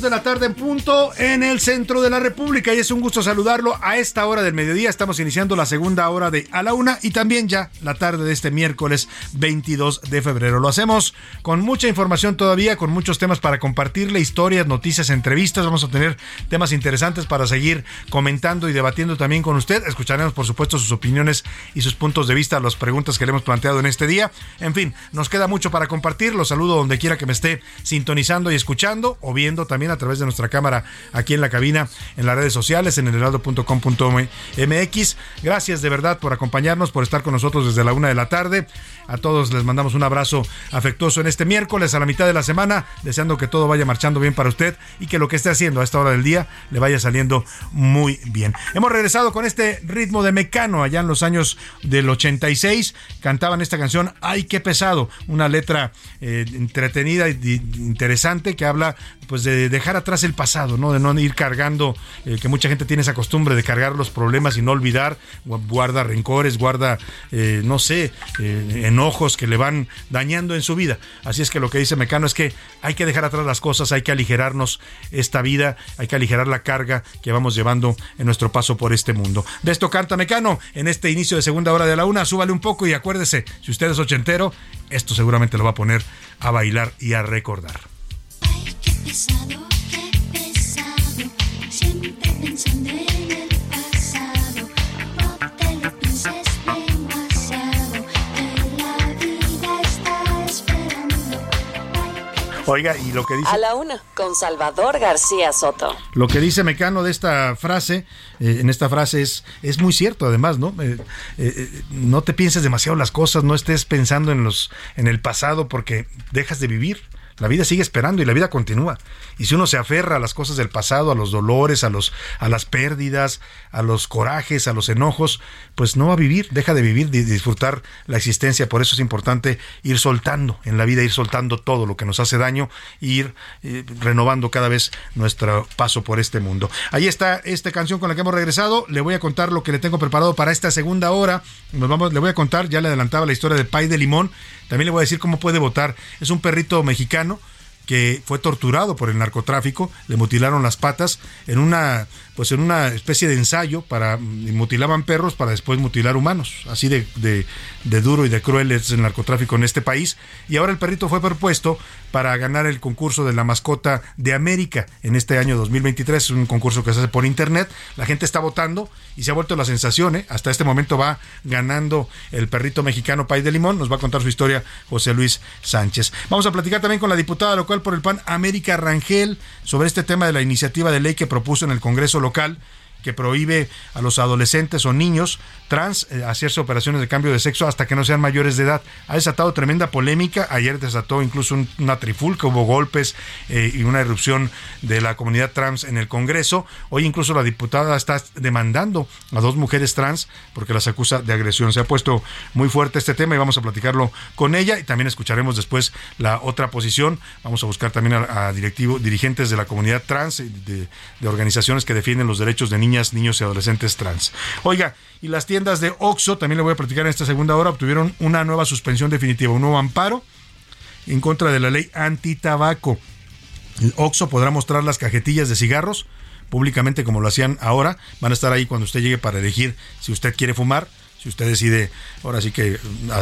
2 de la tarde en punto el centro de la República y es un gusto saludarlo a esta hora del mediodía. Estamos iniciando la segunda hora de A la Una y también ya la tarde de este miércoles 22 de febrero. Lo hacemos con mucha información todavía, con muchos temas para compartirle, historias, noticias, entrevistas. Vamos a tener temas interesantes para seguir comentando y debatiendo también con usted. Escucharemos, por supuesto, sus opiniones y sus puntos de vista, las preguntas que le hemos planteado en este día. En fin, nos queda mucho para compartir. Los saludo donde quiera que me esté sintonizando y escuchando. o viendo también a través de nuestra cámara aquí en la cabina, en las redes sociales, en el heraldo.com.mx. Gracias de verdad por acompañarnos, por estar con nosotros desde la una de la tarde. A todos les mandamos un abrazo afectuoso en este miércoles a la mitad de la semana, deseando que todo vaya marchando bien para usted y que lo que esté haciendo a esta hora del día le vaya saliendo muy bien. Hemos regresado con este ritmo de Mecano allá en los años del 86. Cantaban esta canción Ay, qué pesado, una letra eh, entretenida di- interesante que habla pues de dejar atrás el pasado, ¿no? De no ir cargando, eh, que mucha gente tiene esa costumbre de cargar los problemas y no olvidar, gu- guarda rencores, guarda, eh, no sé, eh, enojos que le van dañando en su vida. Así es que lo que dice Mecano es que hay que dejar atrás las cosas, hay que aligerarnos esta vida, hay que aligerar la carga que vamos llevando en nuestro paso por este mundo. De esto canta Mecano en este inicio de segunda hora de la una, súbale un poco y acuérdese, si usted es ochentero, esto seguramente lo va a poner a bailar y a recordar. Oiga, y lo que dice A la una, con Salvador García Soto. Lo que dice Mecano de esta frase, eh, en esta frase es, es muy cierto además, ¿no? Eh, eh, eh, no te pienses demasiado las cosas, no estés pensando en los, en el pasado porque dejas de vivir. La vida sigue esperando y la vida continúa. Y si uno se aferra a las cosas del pasado, a los dolores, a los, a las pérdidas, a los corajes, a los enojos, pues no va a vivir, deja de vivir, de disfrutar la existencia. Por eso es importante ir soltando en la vida, ir soltando todo lo que nos hace daño, ir eh, renovando cada vez nuestro paso por este mundo. Ahí está esta canción con la que hemos regresado. Le voy a contar lo que le tengo preparado para esta segunda hora. Nos vamos, le voy a contar, ya le adelantaba la historia de Pay de Limón. También le voy a decir cómo puede votar. Es un perrito mexicano que fue torturado por el narcotráfico, le mutilaron las patas en una pues en una especie de ensayo para y mutilaban perros para después mutilar humanos, así de duro y de cruel es el narcotráfico en este país y ahora el perrito fue propuesto para ganar el concurso de la mascota de América en este año 2023, es un concurso que se hace por internet, la gente está votando y se ha vuelto la sensación, ¿eh? hasta este momento va ganando el perrito mexicano País de Limón, nos va a contar su historia José Luis Sánchez. Vamos a platicar también con la diputada local por el PAN, América Rangel, sobre este tema de la iniciativa de ley que propuso en el Congreso local que prohíbe a los adolescentes o niños trans eh, hacerse operaciones de cambio de sexo hasta que no sean mayores de edad. Ha desatado tremenda polémica. Ayer desató incluso un- una trifulca, hubo golpes eh, y una erupción de la comunidad trans en el Congreso. Hoy incluso la diputada está demandando a dos mujeres trans porque las acusa de agresión. Se ha puesto muy fuerte este tema y vamos a platicarlo con ella y también escucharemos después la otra posición. Vamos a buscar también a, a directivo, dirigentes de la comunidad trans, de, de organizaciones que defienden los derechos de niñas, niños y adolescentes trans. Oiga, y las tiendas de Oxxo, también le voy a platicar en esta segunda hora, obtuvieron una nueva suspensión definitiva, un nuevo amparo en contra de la ley antitabaco. El Oxxo podrá mostrar las cajetillas de cigarros públicamente como lo hacían ahora. Van a estar ahí cuando usted llegue para elegir si usted quiere fumar. Si usted decide ahora sí que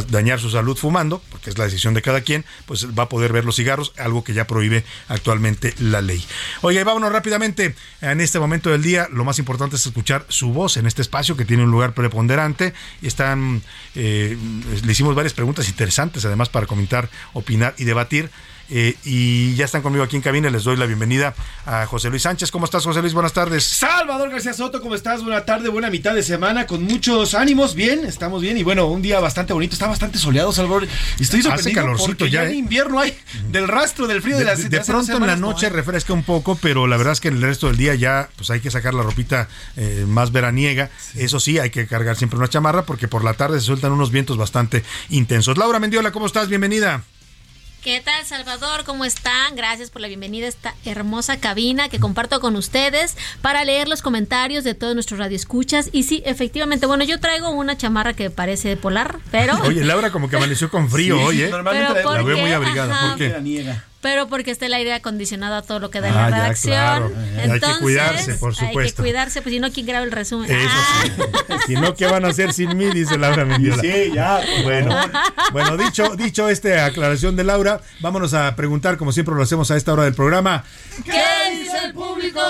dañar su salud fumando, porque es la decisión de cada quien, pues va a poder ver los cigarros, algo que ya prohíbe actualmente la ley. Y vámonos rápidamente. En este momento del día, lo más importante es escuchar su voz en este espacio que tiene un lugar preponderante. Están, eh, le hicimos varias preguntas interesantes, además, para comentar, opinar y debatir. Eh, y ya están conmigo aquí en cabina. Les doy la bienvenida a José Luis Sánchez. ¿Cómo estás, José Luis? Buenas tardes. Salvador García Soto, ¿cómo estás? Buena tarde, buena mitad de semana, con muchos ánimos. Bien, estamos bien. Y bueno, un día bastante bonito. Está bastante soleado, Salvador. Estoy Hace sorprendido calorcito porque ya, ya ¿eh? en invierno hay del rastro del frío de, De, las de de hace pronto en la semanas, ¿no? noche refresca un poco, pero la verdad es que el resto del día ya pues hay que sacar la ropita eh, más veraniega. Eso sí, hay que cargar siempre una chamarra porque por la tarde se sueltan unos vientos bastante intensos. Laura Mendiola, ¿cómo estás? Bienvenida. ¿Qué tal, Salvador? ¿Cómo están? Gracias por la bienvenida a esta hermosa cabina que comparto con ustedes para leer los comentarios de todos nuestros radioescuchas. Y sí, efectivamente, bueno, yo traigo una chamarra que parece polar, pero... Oye, Laura como que amaneció con frío Sí, hoy, ¿eh? normalmente la ¿por veo muy abrigada. Ajá. ¿Por qué? Pero porque está el aire acondicionado a todo lo que da en Ah, la ya, redacción. claro. Ya hay que Entonces, cuidarse, por Hay que supuesto. cuidarse, pues si no, ¿quién graba el resumen? Eso Ah. sí. Si no, ¿qué van a hacer sin mí? Dice Laura Mendiola. Sí, ya. Bueno, bueno, dicho, dicho esta aclaración de Laura, vámonos a preguntar, como siempre lo hacemos a esta hora del programa. ¿Qué dice el público?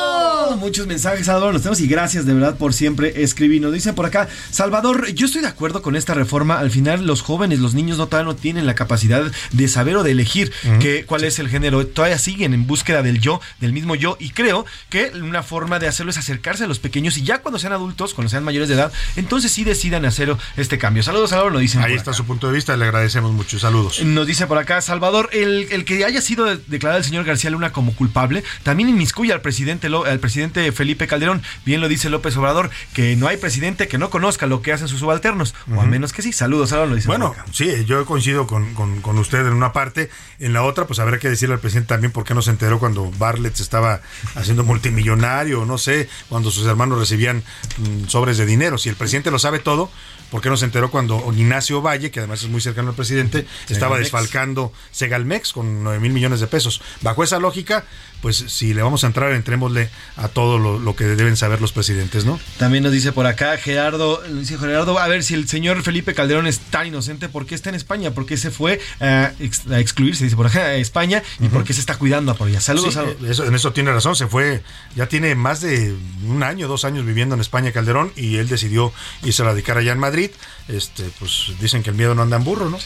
Muchos mensajes, Salvador, los tenemos y gracias de verdad por siempre escribir. Nos dicen por acá, Salvador, yo estoy de acuerdo con esta reforma. Al final, los jóvenes, los niños no todavía no tienen la capacidad de saber o de elegir que, cuál es el género. Todavía siguen en búsqueda del yo, del mismo yo. Y creo que una forma de hacerlo es acercarse a los pequeños y ya cuando sean adultos, cuando sean mayores de edad, entonces sí decidan hacer este cambio. Saludos, Salvador, lo dicen. Ahí está acá. su punto de vista, le agradecemos mucho. Saludos. Nos dice por acá, Salvador, el, el que haya sido de- declarado el señor García Luna como culpable, también inmiscuye al presidente, al presidente Felipe Calderón. Bien lo dice López Obrador, que no hay presidente que no conozca lo que hacen sus subalternos, o a menos que sí. Saludos, Salvador, lo dice. Bueno, por acá. sí, yo coincido con, con- con usted en una parte. En la otra, pues habrá que decirle al presidente también por qué no se enteró cuando Bartlett se estaba haciendo multimillonario, no sé, cuando sus hermanos recibían mm, sobres de dinero. Si el presidente lo sabe todo, ¿por qué no se enteró cuando Ignacio Valle, que además es muy cercano al presidente, estaba desfalcando Segalmex con 9 mil millones de pesos? Bajo esa lógica, pues si le vamos a entrar, entrémosle a todo lo, lo que deben saber los presidentes, ¿no? También nos dice por acá Gerardo, dice Gerardo, a ver si el señor Felipe Calderón es tan inocente, ¿por qué está en España? ¿Por qué se fue a, ex- a excluirse, dice por acá, a España? ¿Y por qué se está cuidando por ella? Saludos, Sí, Salvador. eso- en eso tiene razón, se fue, ya tiene más de un año, dos años viviendo en España Calderón y él decidió irse a radicar allá en Madrid. Madrid Este, pues dicen que el miedo no anda en burro, ¿no?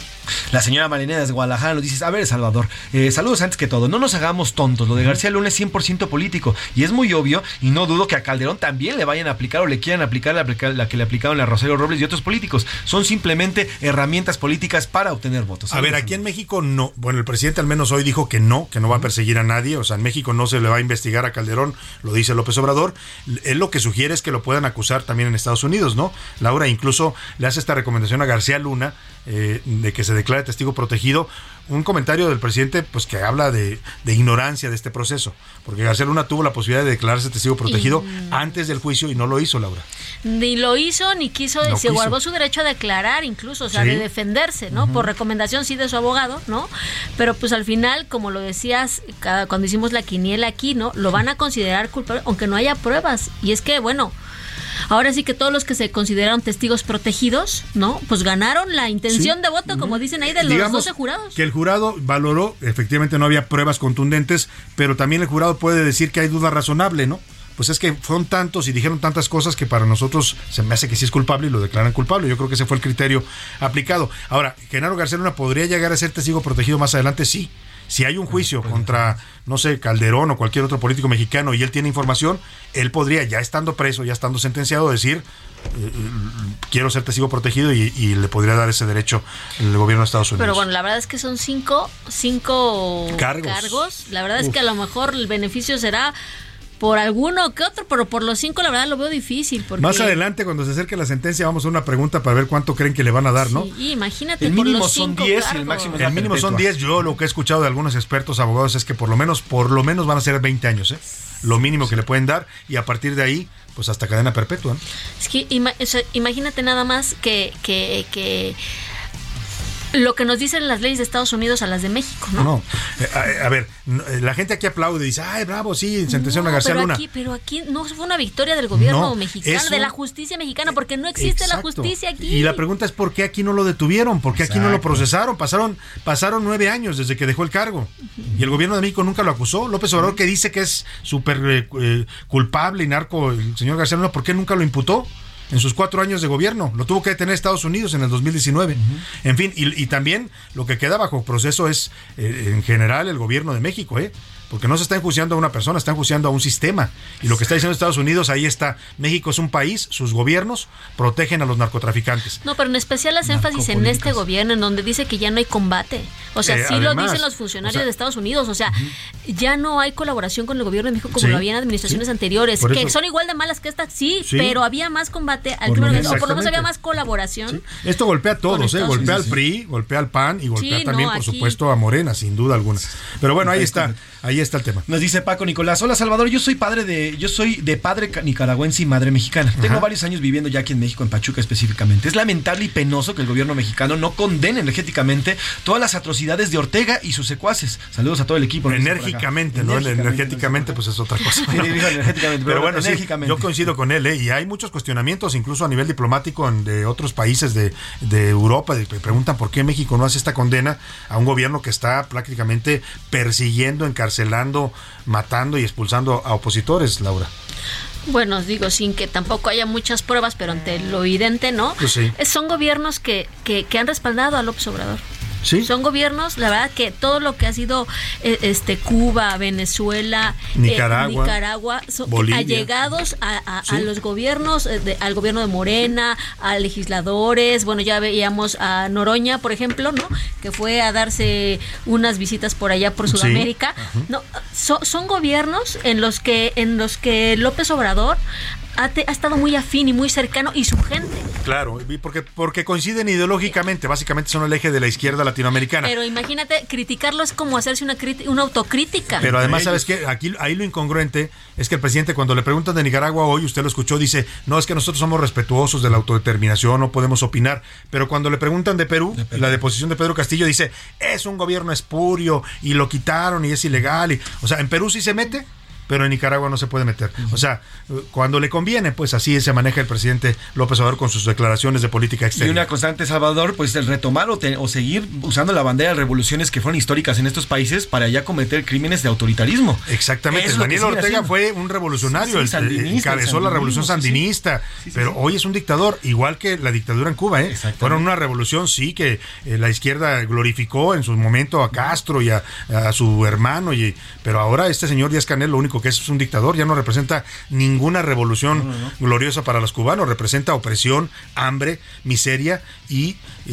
La señora Marinera de Guadalajara nos dice, a ver, Salvador, eh, saludos antes que todo, no nos hagamos tontos, lo de García Luna es 100% político y es muy obvio y no dudo que a Calderón también le vayan a aplicar o le quieran aplicar la, la que le aplicaron a Rosario Robles y otros políticos. Son simplemente herramientas políticas para obtener votos. A ver, aquí en México no, bueno, el presidente al menos hoy dijo que no, que no va a perseguir a nadie, o sea, en México no se le va a investigar a Calderón, lo dice López Obrador, él lo que sugiere es que lo puedan acusar también en Estados Unidos, ¿no? Laura incluso le hace esta recomendación a García Luna eh, de que se declare testigo protegido, un comentario del presidente pues que habla de, de ignorancia de este proceso, porque García Luna tuvo la posibilidad de declararse testigo protegido Y- antes del juicio y no lo hizo, Laura. Ni lo hizo, ni quiso, No se quiso. guardó su derecho a declarar incluso, o sea, Sí. de defenderse, ¿no? Por recomendación sí de su abogado, ¿no? Pero pues al final, como lo decías cuando hicimos la quiniela aquí, ¿no? Lo van a considerar culpable, aunque no haya pruebas. Y es que, bueno... Ahora sí que todos los que se consideraron testigos protegidos, ¿no? Pues ganaron la intención Sí. de voto, como dicen ahí, de los Digamos 12 jurados. Que el jurado valoró, efectivamente no había pruebas contundentes, pero también el jurado puede decir que hay duda razonable, ¿no? Pues es que fueron tantos y dijeron tantas cosas que para nosotros se me hace que sí es culpable y lo declaran culpable. Yo creo que ese fue el criterio aplicado. Ahora, Genaro García Luna podría llegar a ser testigo protegido más adelante, sí. Si hay un juicio contra, no sé, Calderón o cualquier otro político mexicano y él tiene información, él podría, ya estando preso, ya estando sentenciado, decir, eh, eh, quiero ser testigo protegido y, y le podría dar ese derecho el gobierno de Estados Unidos. Pero bueno, la verdad es que son cinco, cinco Cargos. La verdad es Uf. que a lo mejor el beneficio será por alguno que otro, pero por los cinco la verdad lo veo difícil. Porque, Más adelante, cuando se acerque la sentencia, vamos a una pregunta para ver cuánto creen que le van a dar, ¿no? Sí, imagínate, El por mínimo los son cinco 10 y el máximo El mínimo son 10. Yo lo que he escuchado de algunos expertos abogados es que por lo menos, por lo menos van a ser 20 años, ¿eh? Lo mínimo que le pueden dar y a partir de ahí, pues hasta cadena perpetua. ¿no? Es que ima- o sea, imagínate nada más que, que, que lo que nos dicen las leyes de Estados Unidos a las de México, ¿no? No, eh, a, a ver, eh, la gente aquí aplaude y dice, ay, bravo, sí, sentenciaron a No, García pero Luna. Aquí, pero aquí no fue una victoria del gobierno No, mexicano, de la justicia mexicana, porque no existe la justicia aquí. Y la pregunta es por qué aquí no lo detuvieron, por qué aquí no lo procesaron. Pasaron, pasaron nueve años desde que dejó el cargo y el gobierno de México nunca lo acusó. López Obrador que dice que es súper eh, eh, culpable y narco el señor García Luna, ¿por qué nunca lo imputó? En sus cuatro años de gobierno. Lo tuvo que detener Estados Unidos en el 2019. En fin, y, y también lo que queda bajo proceso es, eh, en general, el gobierno de México, ¿eh? Porque no se está enjuiciando a una persona, está enjuiciando a un sistema. Y lo que está diciendo Estados Unidos, ahí está. México es un país, sus gobiernos protegen a los narcotraficantes. No, pero en especial las énfasis en este gobierno, en donde dice que ya no hay combate. O sea, Eh, sí lo dicen los funcionarios o sea, de Estados Unidos. O sea, ya no hay colaboración con el gobierno de México como Sí, lo había en administraciones sí. anteriores, que eso- son igual de malas que estas, sí, Sí. pero había más combate al crimen organizado, por lo menos había más colaboración. Esto golpea a todos, ¿eh? Golpea al PRI, golpea al PAN y golpea Sí, también, no, por aquí- supuesto, a Morena, sin duda alguna. Pero bueno, ahí está, ahí está el tema. Nos dice Paco Nicolás, hola Salvador, yo soy padre de, yo soy de padre ca- nicaragüense y madre mexicana. Tengo varios años viviendo ya aquí en México, en Pachuca específicamente. Es lamentable y penoso que el gobierno mexicano no condene enérgicamente todas las atrocidades de Ortega y sus secuaces. Saludos a todo el equipo. Enérgicamente, ¿no? Energéticamente, pues es otra cosa. Sí, dijo energéticamente, pero pero bueno, sí, enérgicamente. yo coincido con él, ¿eh? Y hay muchos cuestionamientos, incluso a nivel diplomático en- de otros países de, de Europa, de, preguntan por qué México no hace esta condena a un gobierno que está prácticamente persiguiendo, encarcelando, matando y expulsando a opositores, Laura. Bueno, digo, sin que tampoco haya muchas pruebas, pero ante lo evidente, ¿no? Pues sí. Eh, Son gobiernos que, que, que han respaldado a López Obrador. Sí. Son gobiernos, la verdad que todo lo que ha sido eh, este Cuba, Venezuela, eh, Nicaragua, son Bolivia. allegados a, a- a los gobiernos, eh, de- al gobierno de Morena, a legisladores. Bueno, ya veíamos a Noroña, por ejemplo, ¿no? Que fue a darse unas visitas por allá por. Sudamérica. No, so- son gobiernos en los que en los que López Obrador ha, te- ha estado muy afín y muy cercano y su gente. Claro, porque, porque coinciden ideológicamente, básicamente son el eje de la izquierda latinoamericana. Pero imagínate, criticarlo es como hacerse una, criti- una autocrítica. Pero además, ¿sabes qué? Aquí, ahí lo incongruente es que el presidente, cuando le preguntan de Nicaragua hoy, usted lo escuchó, dice, no, es que nosotros somos respetuosos de la autodeterminación, no podemos opinar. Pero cuando le preguntan de Perú, la deposición de Pedro Castillo dice, es un gobierno espurio y lo quitaron y es ilegal. Y, o sea, en Perú sí se mete. Pero en Nicaragua no se puede meter. O sea, cuando le conviene, pues así se maneja el presidente López Obrador con sus declaraciones de política Y exterior. una constante, Salvador, pues el retomar o, te- o seguir usando la bandera de revoluciones que fueron históricas en estos países para ya cometer crímenes de autoritarismo. Exactamente, Es Daniel Ortega haciendo. fue un revolucionario, Sí, sí, el- encabezó la revolución sí, sandinista, pero hoy es un dictador, igual que la dictadura en Cuba, ¿eh? Fueron una revolución, sí, que eh, la izquierda glorificó en su momento a Castro y a, a su hermano, y, pero ahora este señor Díaz Canel lo único que es un dictador, ya no representa ninguna revolución gloriosa para los cubanos, representa opresión, hambre, miseria y, y-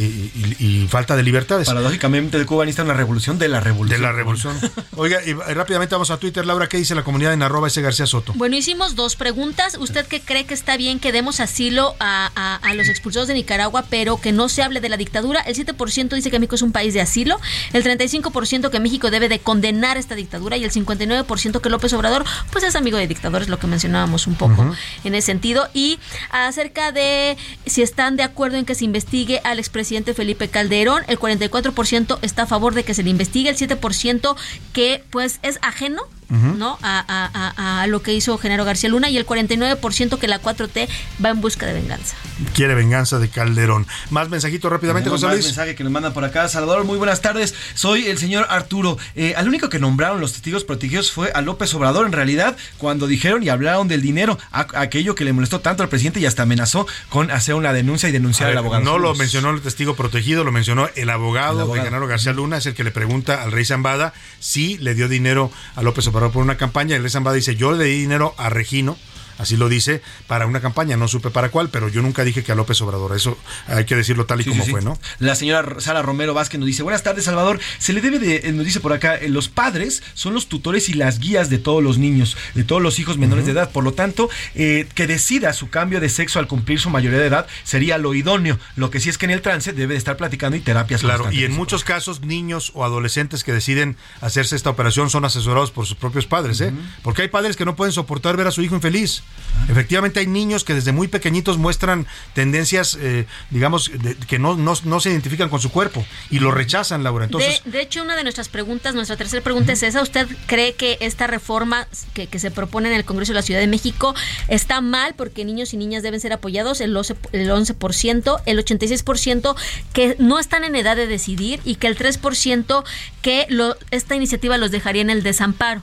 y- y falta de libertades. Paradójicamente, el Cuba necesita una revolución de la revolución. De la revolución. Oiga, y rápidamente vamos a Twitter. Laura, ¿qué dice la comunidad en arroba ese García Soto? Bueno, hicimos dos preguntas. ¿Usted qué cree que está bien que demos asilo a, a- a los expulsados de Nicaragua, pero que no se hable de la dictadura? El 7% dice que México es un país de asilo, el 35% que México debe de condenar esta dictadura y el 59% que López Obrador pues es amigo de dictadores, lo que mencionábamos un poco en ese sentido. Y acerca de si están de acuerdo en que se investigue al expresidente Felipe Calderón, el 44% está a favor de que se le investigue, el 7% que pues es ajeno. ¿no? A, a- a- a lo que hizo Genaro García Luna y el 49% que la 4T va en busca de venganza. Quiere venganza de Calderón. Más mensajitos rápidamente, José más Luis. mensaje que nos mandan por acá. Salvador, muy buenas tardes. Soy el señor Arturo. Eh, al único que nombraron los testigos protegidos fue a López Obrador, en realidad, cuando dijeron y hablaron del dinero, a- aquello que le molestó tanto al presidente y hasta amenazó con hacer una denuncia y denunciar A ver, al abogado. no lo mencionó el testigo protegido, lo mencionó el abogado, El abogado. de Genaro García Luna, es el que le pregunta al rey Zambada si le dio dinero a López Obrador por una campaña. El rey Zambada dice, yo le di dinero a Regino. Así lo dice para una campaña, no supe para cuál, pero yo nunca dije que a López Obrador. Eso hay que decirlo tal y Sí, como sí, fue, ¿no? La señora Sara Romero Vázquez nos dice, buenas tardes Salvador, se le debe de, eh, nos dice por acá, eh, los padres son los tutores y las guías de todos los niños, de todos los hijos menores de edad, por lo tanto, eh, que decida su cambio de sexo al cumplir su mayoría de edad sería lo idóneo, lo que sí es que en el trance debe de estar platicando y terapias Claro, y en muchos casos niños o adolescentes que deciden hacerse esta operación son asesorados por sus propios padres, ¿eh? Porque hay padres que no pueden soportar ver a su hijo infeliz. Efectivamente hay niños que desde muy pequeñitos muestran tendencias, eh, digamos, de- que no, no, no se identifican con su cuerpo y lo rechazan, Laura. Entonces, de, de hecho, una de nuestras preguntas, nuestra tercera pregunta es esa. ¿Usted cree que esta reforma que, que se propone en el Congreso de la Ciudad de México está mal porque niños y niñas deben ser apoyados? El 11%, el 11%, el 86% que no están en edad de decidir y que el 3% que lo, esta iniciativa los dejaría en el desamparo.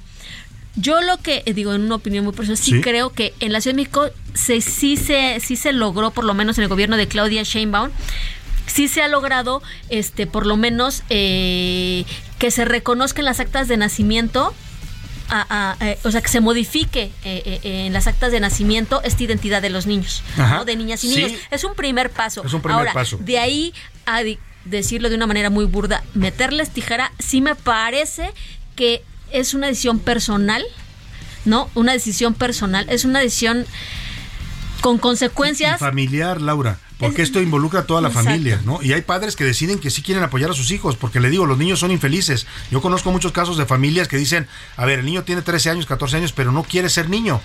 Yo lo que eh, digo en una opinión muy personal, sí, Sí. creo que en la Ciudad de México se, sí, se, sí se logró, por lo menos en el gobierno de Claudia Sheinbaum, sí se ha logrado, este, por lo menos, eh, que se reconozcan las actas de nacimiento. a- a- eh, o sea, que se modifique eh, eh, en las actas de nacimiento esta identidad de los niños, Ajá. ¿no? de niñas y Sí. niños. Es un primer paso. Es un primer Ahora, paso. de ahí a decirlo de una manera muy burda, meterles tijera, sí me parece que es una decisión personal, ¿no? Una decisión personal, es una decisión con consecuencias. y familiar, Laura. Porque esto involucra a toda la Exacto. familia, ¿no? Y hay padres que deciden que sí quieren apoyar a sus hijos, porque le digo, los niños son infelices. Yo conozco muchos casos de familias que dicen, a ver, el niño tiene 13 años, 14 años, pero no quiere ser niño.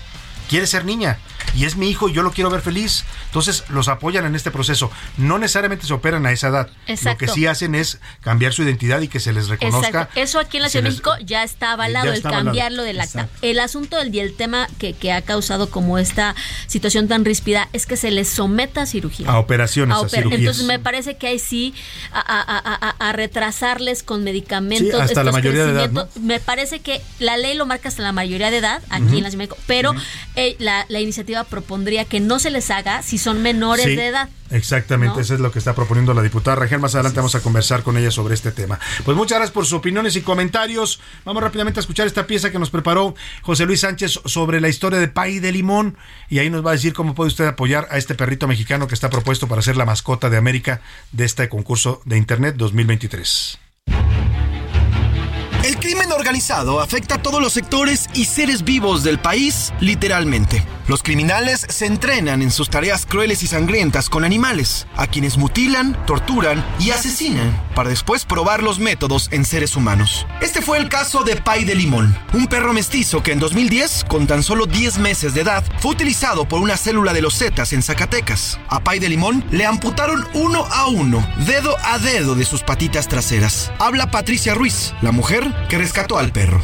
Quiere ser niña y es mi hijo y yo lo quiero ver feliz. Entonces los apoyan en este proceso. No necesariamente se operan a esa edad. Exacto. Lo que sí hacen es cambiar su identidad y que se les reconozca. Exacto. Eso aquí en la Ciudad de les- México ya está avalado, Ya el avalado. cambiarlo del acta. El asunto del, y el tema que, que ha causado como esta situación tan ríspida es que se les someta a cirugía. A operaciones, a oper- cirugías. Entonces me parece que ahí sí a, a- a- a- a retrasarles con medicamentos. Sí, hasta la mayoría de edad. Me parece que la ley lo marca hasta la mayoría de edad aquí en la Ciudad de México, pero la, la iniciativa propondría que no se les haga si son menores Sí, de edad. Exactamente, ¿no? eso es lo que está proponiendo la diputada Rangel. Más adelante vamos a conversar con ella sobre este tema. Pues muchas gracias por sus opiniones y comentarios. Vamos rápidamente a escuchar esta pieza que nos preparó José Luis Sánchez sobre la historia de Pay de Limón. Y ahí nos va a decir cómo puede usted apoyar a este perrito mexicano que está propuesto para ser la mascota de América de este concurso de Internet 2023. Crimen organizado afecta a todos los sectores y seres vivos del país, literalmente. Los criminales se entrenan en sus tareas crueles y sangrientas con animales, a quienes mutilan, torturan y asesinan, para después probar los métodos en seres humanos. Este fue el caso de Pai de Limón, un perro mestizo que en 2010, con tan solo 10 meses de edad, fue utilizado por una célula de los Zetas en Zacatecas. A Pai de Limón le amputaron uno a uno, dedo a dedo de sus patitas traseras. Habla Patricia Ruiz, la mujer que rescató al perro.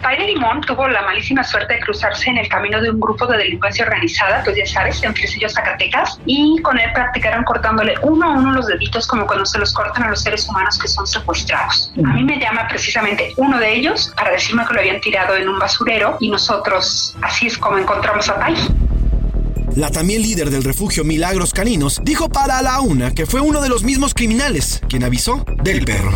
Pai de Limón tuvo la malísima suerte de cruzarse en el camino de un grupo de delincuencia organizada, pues ya sabes, en Fresillo, Zacatecas, y con él practicaron cortándole uno a uno los deditos como cuando se los cortan a los seres humanos que son secuestrados. A mí me llama precisamente uno de ellos para decirme que lo habían tirado en un basurero y nosotros, así es como encontramos a Pai. La también líder del refugio Milagros Caninos dijo para la una que fue uno de los mismos criminales quien avisó del perro.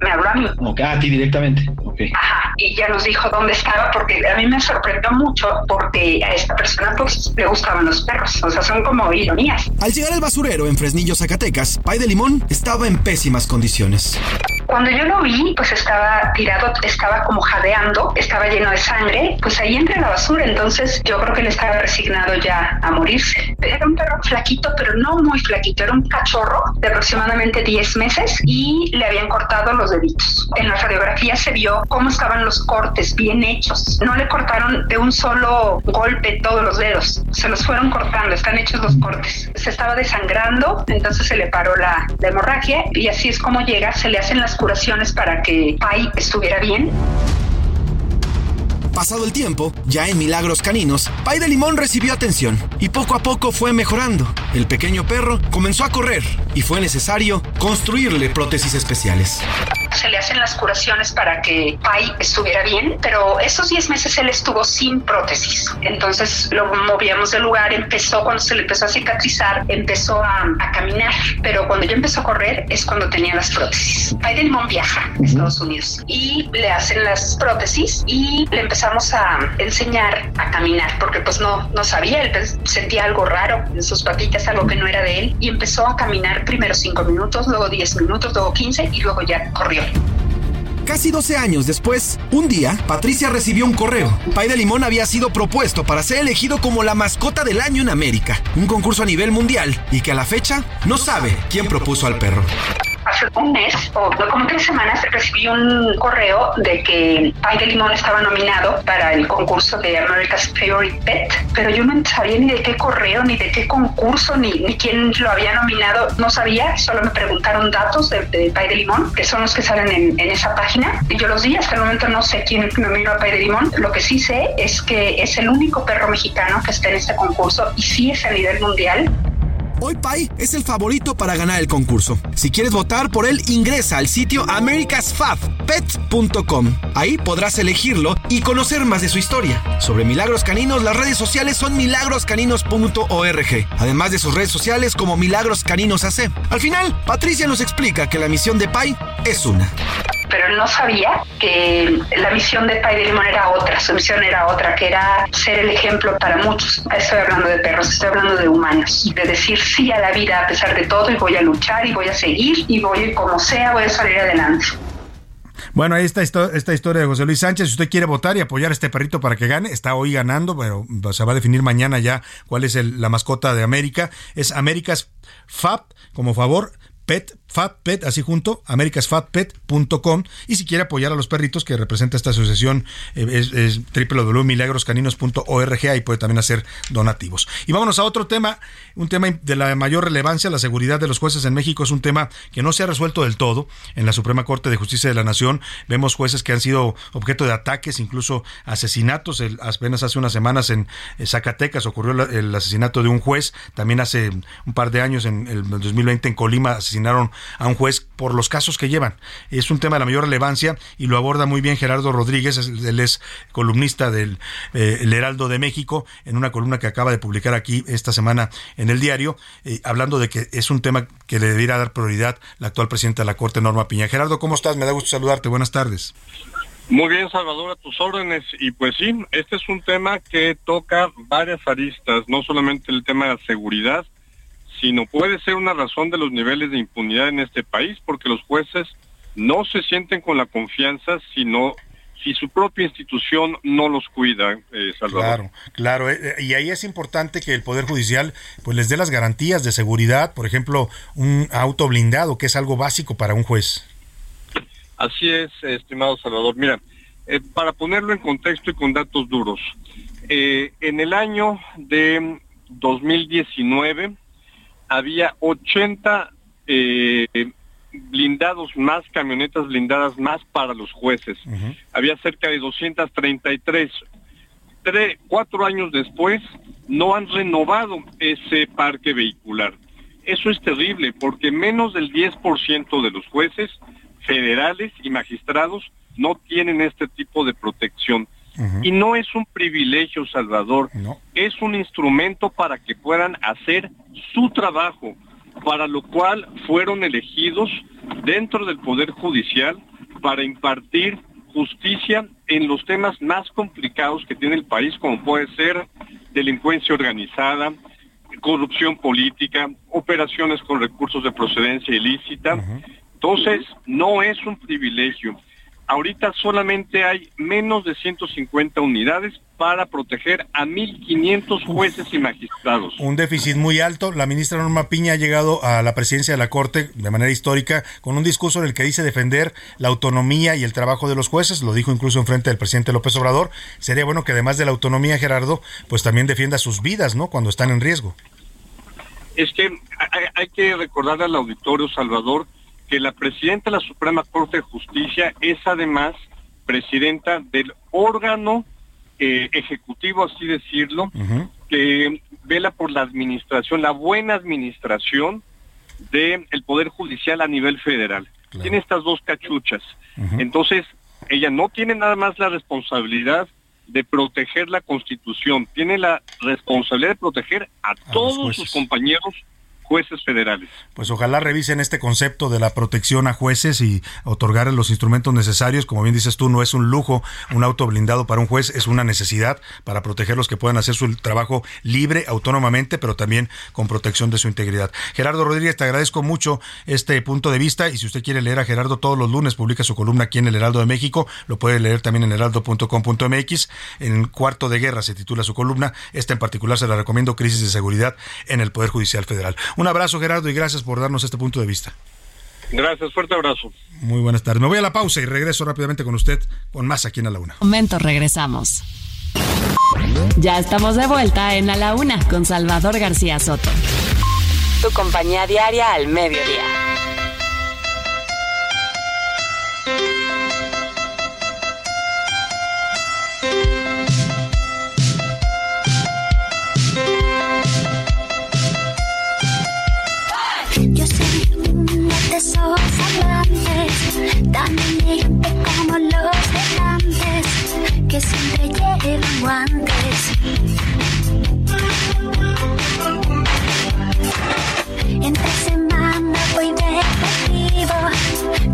Me habló a mí. Ok, a ti directamente. Ok. Ajá, y ya nos dijo dónde estaba porque a mí me sorprendió mucho porque a esta persona pues le gustaban los perros, o sea, son como ironías. Al llegar al basurero en Fresnillo, Zacatecas, Pai de Limón estaba en pésimas condiciones. Cuando yo lo vi, pues estaba tirado, estaba como jadeando, estaba lleno de sangre, pues ahí entre la basura, entonces yo creo que él estaba resignado ya a morirse. Era un perro flaquito, pero no muy flaquito, era un cachorro de aproximadamente 10 meses y le habían cortado los deditos. En la radiografía se vio cómo estaban los cortes bien hechos. No le cortaron de un solo golpe todos los dedos, se los fueron cortando, están hechos los cortes. Se estaba desangrando, entonces se le paró la, la hemorragia y así es como llega, se le hacen las curaciones para que Pai estuviera bien. Pasado el tiempo, ya en Milagros Caninos, Pai de Limón recibió atención y poco a poco fue mejorando. El pequeño perro comenzó a correr y fue necesario construirle prótesis especiales. Se le hacen las curaciones para que Pai estuviera bien, pero esos 10 meses él estuvo sin prótesis. Entonces lo movíamos del lugar, empezó cuando se le empezó a cicatrizar, empezó a, a caminar, pero cuando ya empezó a correr es cuando tenía las prótesis. Pai de Limón viaja a Estados Unidos y le hacen las prótesis y le empezamos a enseñar a caminar porque pues no, no sabía, él sentía algo raro en sus patitas, algo que no era de él y empezó a caminar primero 5 minutos, luego 10 minutos, luego 15 y luego ya corrió. Casi 12 años después, un día, Patricia recibió un correo. Pai de Limón había sido propuesto para ser elegido como la mascota del año en América, un concurso a nivel mundial, y que a la fecha no sabe quién propuso al perro. Hace un mes o como tres semanas recibí un correo de que Pai de Limón estaba nominado para el concurso de America's Favorite Pet, pero yo no sabía ni de qué correo, ni de qué concurso, ni, ni quién lo había nominado, no sabía, solo me preguntaron datos de, de Pai de Limón, que son los que salen en, en esa página, y yo los di, hasta el momento no sé quién nominó a Pai de Limón, lo que sí sé es que es el único perro mexicano que está en este concurso y sí es a nivel mundial. Hoy Pai es el favorito para ganar el concurso. Si quieres votar por él, ingresa al sitio americasfabpet.com. Ahí podrás elegirlo y conocer más de su historia. Sobre Milagros Caninos, las redes sociales son milagroscaninos.org, además de sus redes sociales como Milagros Caninos AC. Al final, Patricia nos explica que la misión de Pai es una. pero no sabía que la misión de Pai de Limón era otra, su misión era otra, que era ser el ejemplo para muchos. Estoy hablando de perros, estoy hablando de humanos, de decir sí a la vida a pesar de todo y voy a luchar y voy a seguir y voy como sea, voy a salir adelante. Bueno, ahí está esta historia de José Luis Sánchez. Si usted quiere votar y apoyar a este perrito para que gane, está hoy ganando, pero se va a definir mañana ya cuál es el- la mascota de América. Es Américas Fab, como favor, Pet, Fat Pet, así junto, americasfatpet.com y si quiere apoyar a los perritos que representa esta asociación eh, es, es www.milagroscaninos.org ahí puede también hacer donativos. Y vámonos a otro tema, un tema de la mayor relevancia, la seguridad de los jueces en México es un tema que no se ha resuelto del todo. En la Suprema Corte de Justicia de la Nación vemos jueces que han sido objeto de ataques, incluso asesinatos. Apenas hace unas semanas en eh, Zacatecas ocurrió el asesinato de un juez, también hace un par de años en el 2020 en Colima a un juez por los casos que llevan. Es un tema de la mayor relevancia y lo aborda muy bien Gerardo Rodríguez, él es columnista del eh, El Heraldo de México, en una columna que acaba de publicar aquí esta semana en el diario, eh, hablando de que es un tema que le debiera dar prioridad la actual presidenta de la Corte, Norma Piña. Gerardo, ¿cómo estás? Me da gusto saludarte. Buenas tardes. Muy bien, Salvador, a tus órdenes. Y pues sí, este es un tema que toca varias aristas, no solamente el tema de la seguridad, sino puede ser una razón de los niveles de impunidad en este país, porque los jueces no se sienten con la confianza, sino si su propia institución no los cuida, eh, Salvador. Claro, claro. eh, eh, Y ahí es importante que el Poder Judicial pues les dé las garantías de seguridad, por ejemplo, un auto blindado, que es algo básico para un juez. Así es, estimado Salvador. Mira, eh, para ponerlo en contexto y con datos duros, eh, en el año de 2019 había 80 eh, blindados más, camionetas blindadas más para los jueces. Había cerca de 233. Tre- cuatro años después no han renovado ese parque vehicular. Eso es terrible porque menos del 10% de los jueces federales y magistrados no tienen este tipo de protección. Y no es un privilegio, Salvador, es un instrumento para que puedan hacer su trabajo, para lo cual fueron elegidos dentro del Poder Judicial para impartir justicia en los temas más complicados que tiene el país, como puede ser delincuencia organizada, corrupción política, operaciones con recursos de procedencia ilícita. Entonces, no es un privilegio. Ahorita solamente hay menos de 150 unidades para proteger a 1.500 jueces y magistrados. Un déficit muy alto. La ministra Norma Piña ha llegado a la presidencia de la Corte de manera histórica con un discurso en el que dice defender la autonomía y el trabajo de los jueces. Lo dijo incluso en frente del presidente López Obrador. Sería bueno que además de la autonomía, Gerardo, pues también defienda sus vidas, ¿no? Cuando están en riesgo. Es que hay, hay que recordar al auditorio Salvador que la presidenta de la Suprema Corte de Justicia es además presidenta del órgano eh, ejecutivo, así decirlo, que vela por la administración, la buena administración del Poder Judicial a nivel federal. Tiene estas dos cachuchas. Entonces, ella no tiene nada más la responsabilidad de proteger la Constitución, tiene la responsabilidad de proteger a, todos sus compañeros jueces federales. Pues ojalá revisen este concepto de la protección a jueces y otorgar los instrumentos necesarios. Como bien dices tú, no es un lujo un auto blindado para un juez, es una necesidad para protegerlos que puedan hacer su trabajo libre, autónomamente, pero también con protección de su integridad. Gerardo Rodríguez, te agradezco mucho este punto de vista y si usted quiere leer a Gerardo todos los lunes, publica su columna aquí en el Heraldo de México, lo puede leer también en heraldo.com.mx. En Cuarto de Guerra se titula su columna. Esta en particular se la recomiendo, Crisis de Seguridad en el Poder Judicial Federal. Un abrazo, Gerardo, y gracias por darnos este punto de vista. Gracias, fuerte abrazo. Muy buenas tardes. Me voy a la pausa y regreso rápidamente con usted con más aquí en A la Una. Momento, regresamos. Ya estamos de vuelta en A la Una con Salvador García Soto. Tu compañía diaria al mediodía. Llevan guantes. Entre semana voy deportivo,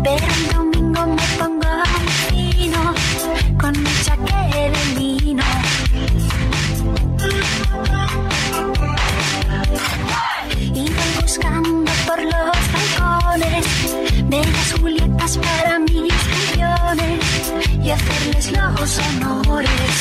pero el domingo me pongo fino, con mi chaqueta de lino. Y voy buscando por los balcones bellas Julietas para mis campeones y hacerles los honores.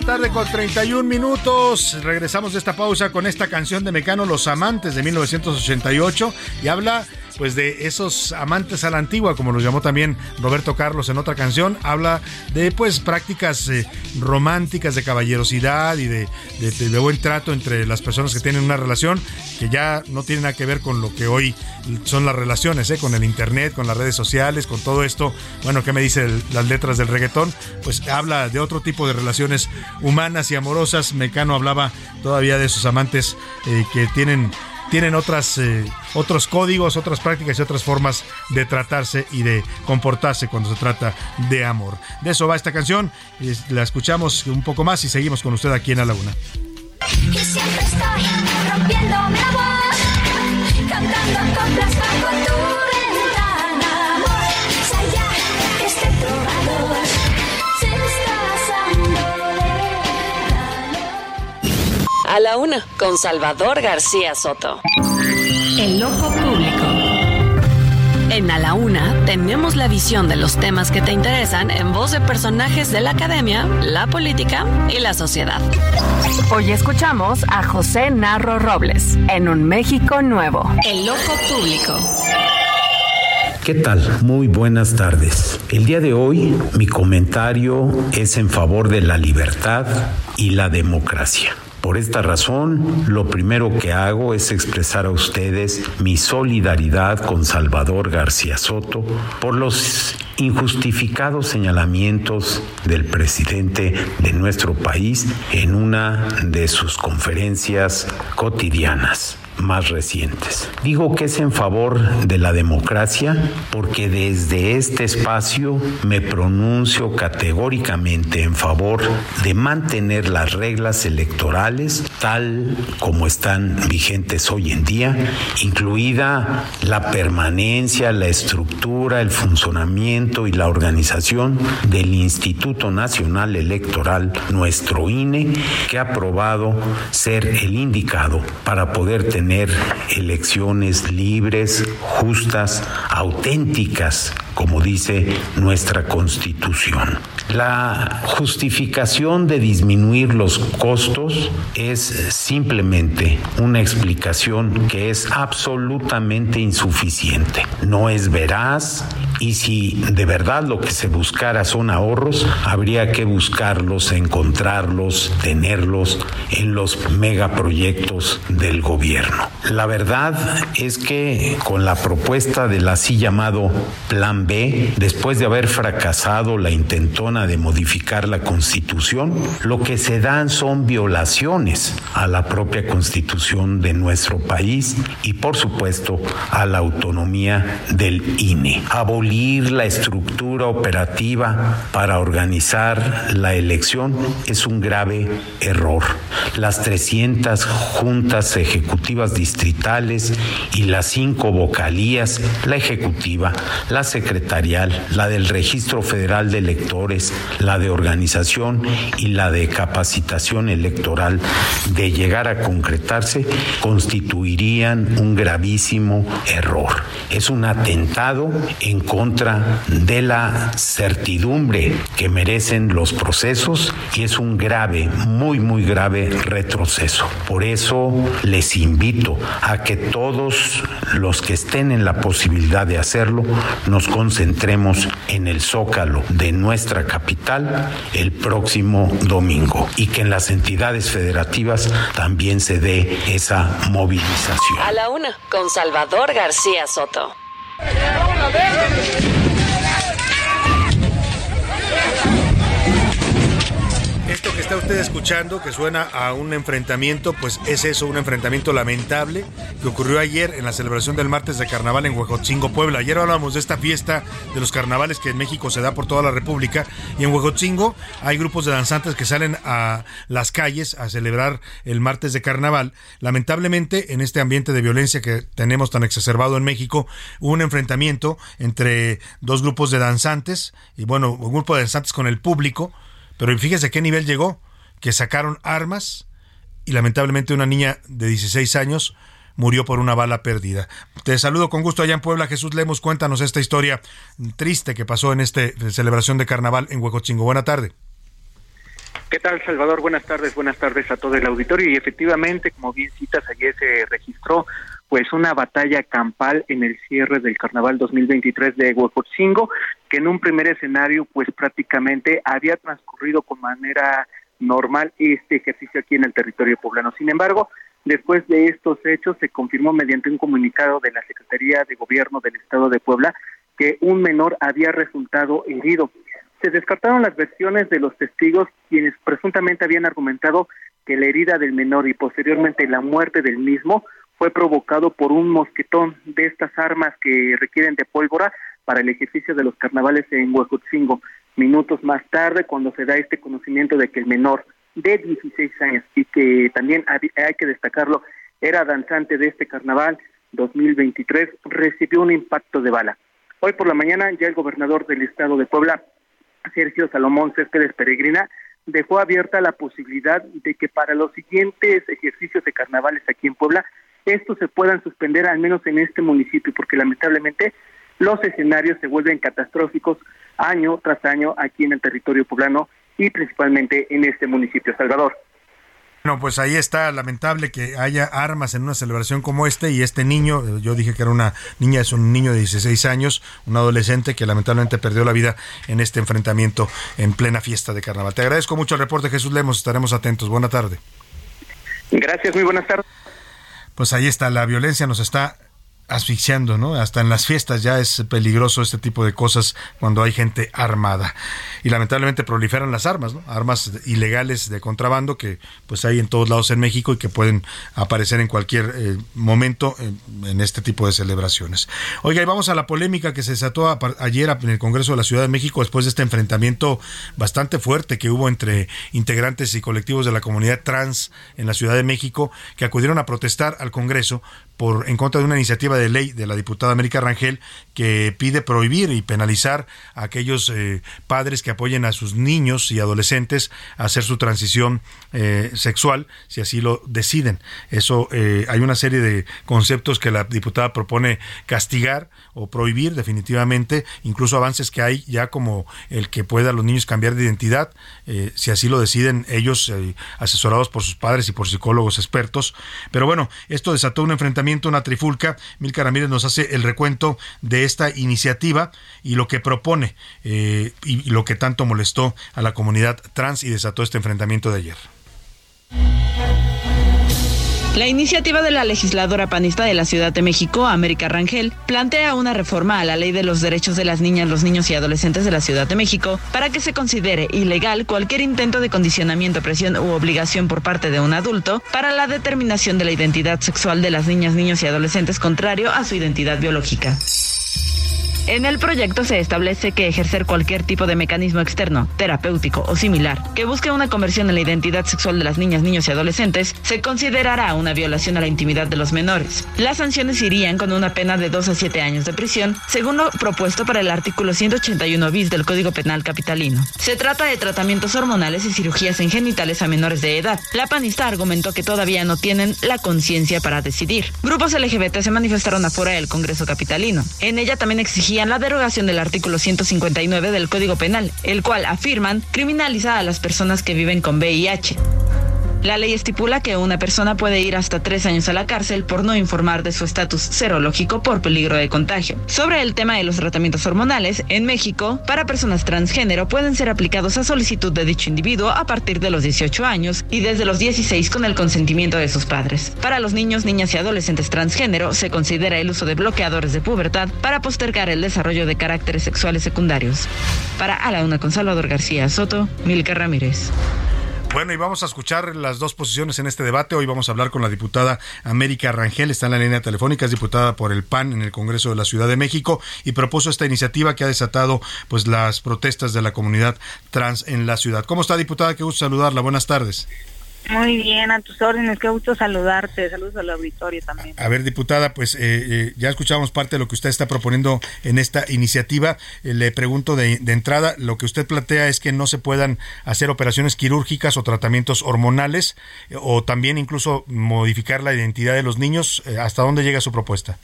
La tarde con 31 minutos. Regresamos de esta pausa con esta canción de Mecano Los Amantes de 1988 y habla pues de esos amantes a la antigua, como los llamó también Roberto Carlos en otra canción, habla de pues prácticas eh, románticas de caballerosidad y de, de- buen trato entre las personas que tienen una relación que ya no tiene nada que ver con lo que hoy son las relaciones, eh, con el internet, con las redes sociales, con todo esto. Bueno, ¿qué me dicen las letras del reggaetón? Pues habla de otro tipo de relaciones humanas y amorosas. Mecano hablaba todavía de esos amantes eh, que tienen tienen otras, eh, otros códigos, otras prácticas y otras formas de tratarse y de comportarse cuando se trata de amor. De eso va esta canción, la escuchamos un poco más y seguimos con usted aquí en la Una. Y siempre estoy rompiéndome la voz, A la una, con Salvador García Soto. El ojo público. En A la Una tenemos la visión de los temas que te interesan en voz de personajes de la academia, la política y la sociedad. Hoy escuchamos a José Narro Robles en Un México Nuevo. El ojo público. ¿Qué tal? Muy buenas tardes. El día de hoy mi comentario es en favor de la libertad y la democracia. Por esta razón, lo primero que hago es expresar a ustedes mi solidaridad con Salvador García Soto por los injustificados señalamientos del presidente de nuestro país en una de sus conferencias cotidianas más recientes. Digo que es en favor de la democracia porque desde este espacio me pronuncio categóricamente en favor de mantener las reglas electorales tal como están vigentes hoy en día, incluida la permanencia, la estructura, el funcionamiento y la organización del Instituto Nacional Electoral, nuestro INE, que ha aprobado ser el indicado para poder tener elecciones libres, justas, auténticas, como dice nuestra Constitución. La justificación de disminuir los costos es simplemente una explicación que es absolutamente insuficiente. No es veraz y si de verdad lo que se buscara son ahorros, habría que buscarlos, encontrarlos, tenerlos en los megaproyectos del gobierno. La verdad es que con la propuesta del así llamado Plan B, después de haber fracasado la intentona de modificar la Constitución, lo que se dan son violaciones a la propia Constitución de nuestro país y por supuesto a la autonomía del INE. Abolir la estructura operativa para organizar la elección es un grave error. Las 300 juntas ejecutivas distritales y las cinco vocalías, la ejecutiva, la secretarial, la del Registro Federal de Electores, la de organización y la de capacitación electoral, de llegar a concretarse, constituirían un gravísimo error. Es un atentado en contra de la certidumbre que merecen los procesos y es un grave, muy, muy grave retroceso. Por eso les invito a que todos los que estén en la posibilidad de hacerlo nos concentremos en el zócalo de nuestra capital el próximo domingo y que en las entidades federativas también se dé esa movilización. A la una, con Salvador García Soto. Está usted escuchando, que suena a un enfrentamiento, pues es eso, un enfrentamiento lamentable que ocurrió ayer en la celebración del martes de carnaval en Huejotzingo, Puebla. Ayer hablábamos de esta fiesta de los carnavales que en México se da por toda la República y en Huejotzingo hay grupos de danzantes que salen a las calles a celebrar el martes de carnaval. Lamentablemente, en este ambiente de violencia que tenemos tan exacerbado en México, hubo un enfrentamiento entre dos grupos de danzantes y bueno, un grupo de danzantes con el público pero fíjese qué nivel llegó, que sacaron armas y lamentablemente una niña de 16 años murió por una bala perdida. Te saludo con gusto allá en Puebla. Jesús Lemos, cuéntanos esta historia triste que pasó en esta celebración de carnaval en Huecochingo. Buena tarde. ¿Qué tal, Salvador? Buenas tardes, buenas tardes a todo el auditorio. Y efectivamente, como bien citas, ayer se registró pues una batalla campal en el cierre del Carnaval 2023 de Huejotzingo, que en un primer escenario pues prácticamente había transcurrido con manera normal este ejercicio aquí en el territorio poblano. Sin embargo, después de estos hechos se confirmó mediante un comunicado de la Secretaría de Gobierno del Estado de Puebla que un menor había resultado herido. Se descartaron las versiones de los testigos quienes presuntamente habían argumentado que la herida del menor y posteriormente la muerte del mismo fue provocado por un mosquetón de estas armas que requieren de pólvora para el ejercicio de los carnavales en Huejotzingo. Minutos más tarde, cuando se da este conocimiento de que el menor de 16 años y que también hay que destacarlo, era danzante de este carnaval 2023, recibió un impacto de bala. Hoy por la mañana ya el gobernador del estado de Puebla, Sergio Salomón Céspedes Peregrina, dejó abierta la posibilidad de que para los siguientes ejercicios de carnavales aquí en Puebla, estos se puedan suspender al menos en este municipio, porque lamentablemente los escenarios se vuelven catastróficos año tras año aquí en el territorio poblano y principalmente en este municipio, Salvador. Bueno, pues ahí está lamentable que haya armas en una celebración como este y este niño, yo dije que era una niña, es un niño de 16 años, un adolescente que lamentablemente perdió la vida en este enfrentamiento en plena fiesta de carnaval. Te agradezco mucho el reporte, Jesús Lemos, estaremos atentos. Buena tarde. Gracias, muy buenas tardes. Pues ahí está, la violencia nos está asfixiando, ¿no? Hasta en las fiestas ya es peligroso este tipo de cosas cuando hay gente armada. Y lamentablemente proliferan las armas, ¿no? Armas ilegales de contrabando que pues hay en todos lados en México y que pueden aparecer en cualquier eh, momento en, este tipo de celebraciones. Oiga, y vamos a la polémica que se desató a ayer en el Congreso de la Ciudad de México después de este enfrentamiento bastante fuerte que hubo entre integrantes y colectivos de la comunidad trans en la Ciudad de México que acudieron a protestar al Congreso por en contra de una iniciativa de ley de la diputada América Rangel que pide prohibir y penalizar a aquellos eh, padres que apoyen a sus niños y adolescentes a hacer su transición eh, sexual si así lo deciden. Eso eh, hay una serie de conceptos que la diputada propone castigar o prohibir definitivamente, incluso avances que hay ya como el que pueda los niños cambiar de identidad, eh, si así lo deciden ellos, asesorados por sus padres y por psicólogos expertos. Pero bueno, esto desató un enfrentamiento, una trifulca. Milka Ramírez nos hace el recuento de esta iniciativa y lo que propone eh, y, y lo que tanto molestó a la comunidad trans y desató este enfrentamiento de ayer. La iniciativa de la legisladora panista de la Ciudad de México, América Rangel, plantea una reforma a la ley de los derechos de las niñas, los niños y adolescentes de la Ciudad de México para que se considere ilegal cualquier intento de condicionamiento, presión u obligación por parte de un adulto para la determinación de la identidad sexual de las niñas, niños y adolescentes contrario a su identidad biológica. En el proyecto se establece que ejercer cualquier tipo de mecanismo externo, terapéutico o similar, que busque una conversión en la identidad sexual de las niñas, niños y adolescentes, se considerará una violación a la intimidad de los menores. Las sanciones irían con una pena de 2 a 7 años de prisión, según lo propuesto para el artículo 181 bis del Código Penal Capitalino. Se trata de tratamientos hormonales y cirugías en genitales a menores de edad. La panista argumentó que todavía no tienen la conciencia para decidir. Grupos LGBT se manifestaron afuera del Congreso Capitalino. En ella también exigían la derogación del artículo 159 del Código Penal, el cual afirman criminaliza a las personas que viven con VIH. La ley estipula que una persona puede ir hasta tres años a la cárcel por no informar de su estatus serológico por peligro de contagio. Sobre el tema de los tratamientos hormonales, en México, para personas transgénero pueden ser aplicados a solicitud de dicho individuo a partir de los 18 años y desde los 16 con el consentimiento de sus padres. Para los niños, niñas y adolescentes transgénero se considera el uso de bloqueadores de pubertad para postergar el desarrollo de caracteres sexuales secundarios. Para A la Una con Salvador García Soto, Milka Ramírez. Bueno, y vamos a escuchar las dos posiciones en este debate. Hoy vamos a hablar con la diputada América Rangel, está en la línea telefónica, es diputada por el PAN en el Congreso de la Ciudad de México y propuso esta iniciativa que ha desatado pues las protestas de la comunidad trans en la ciudad. ¿Cómo está, diputada? Qué gusto saludarla. Buenas tardes. Muy bien, a tus órdenes, qué gusto saludarte, saludos al auditorio también. A ver, diputada, pues eh, eh, ya escuchamos parte de lo que usted está proponiendo en esta iniciativa. Eh, le pregunto de, de entrada, lo que usted plantea es que no se puedan hacer operaciones quirúrgicas o tratamientos hormonales eh, o también incluso modificar la identidad de los niños. Eh, ¿Hasta dónde llega su propuesta?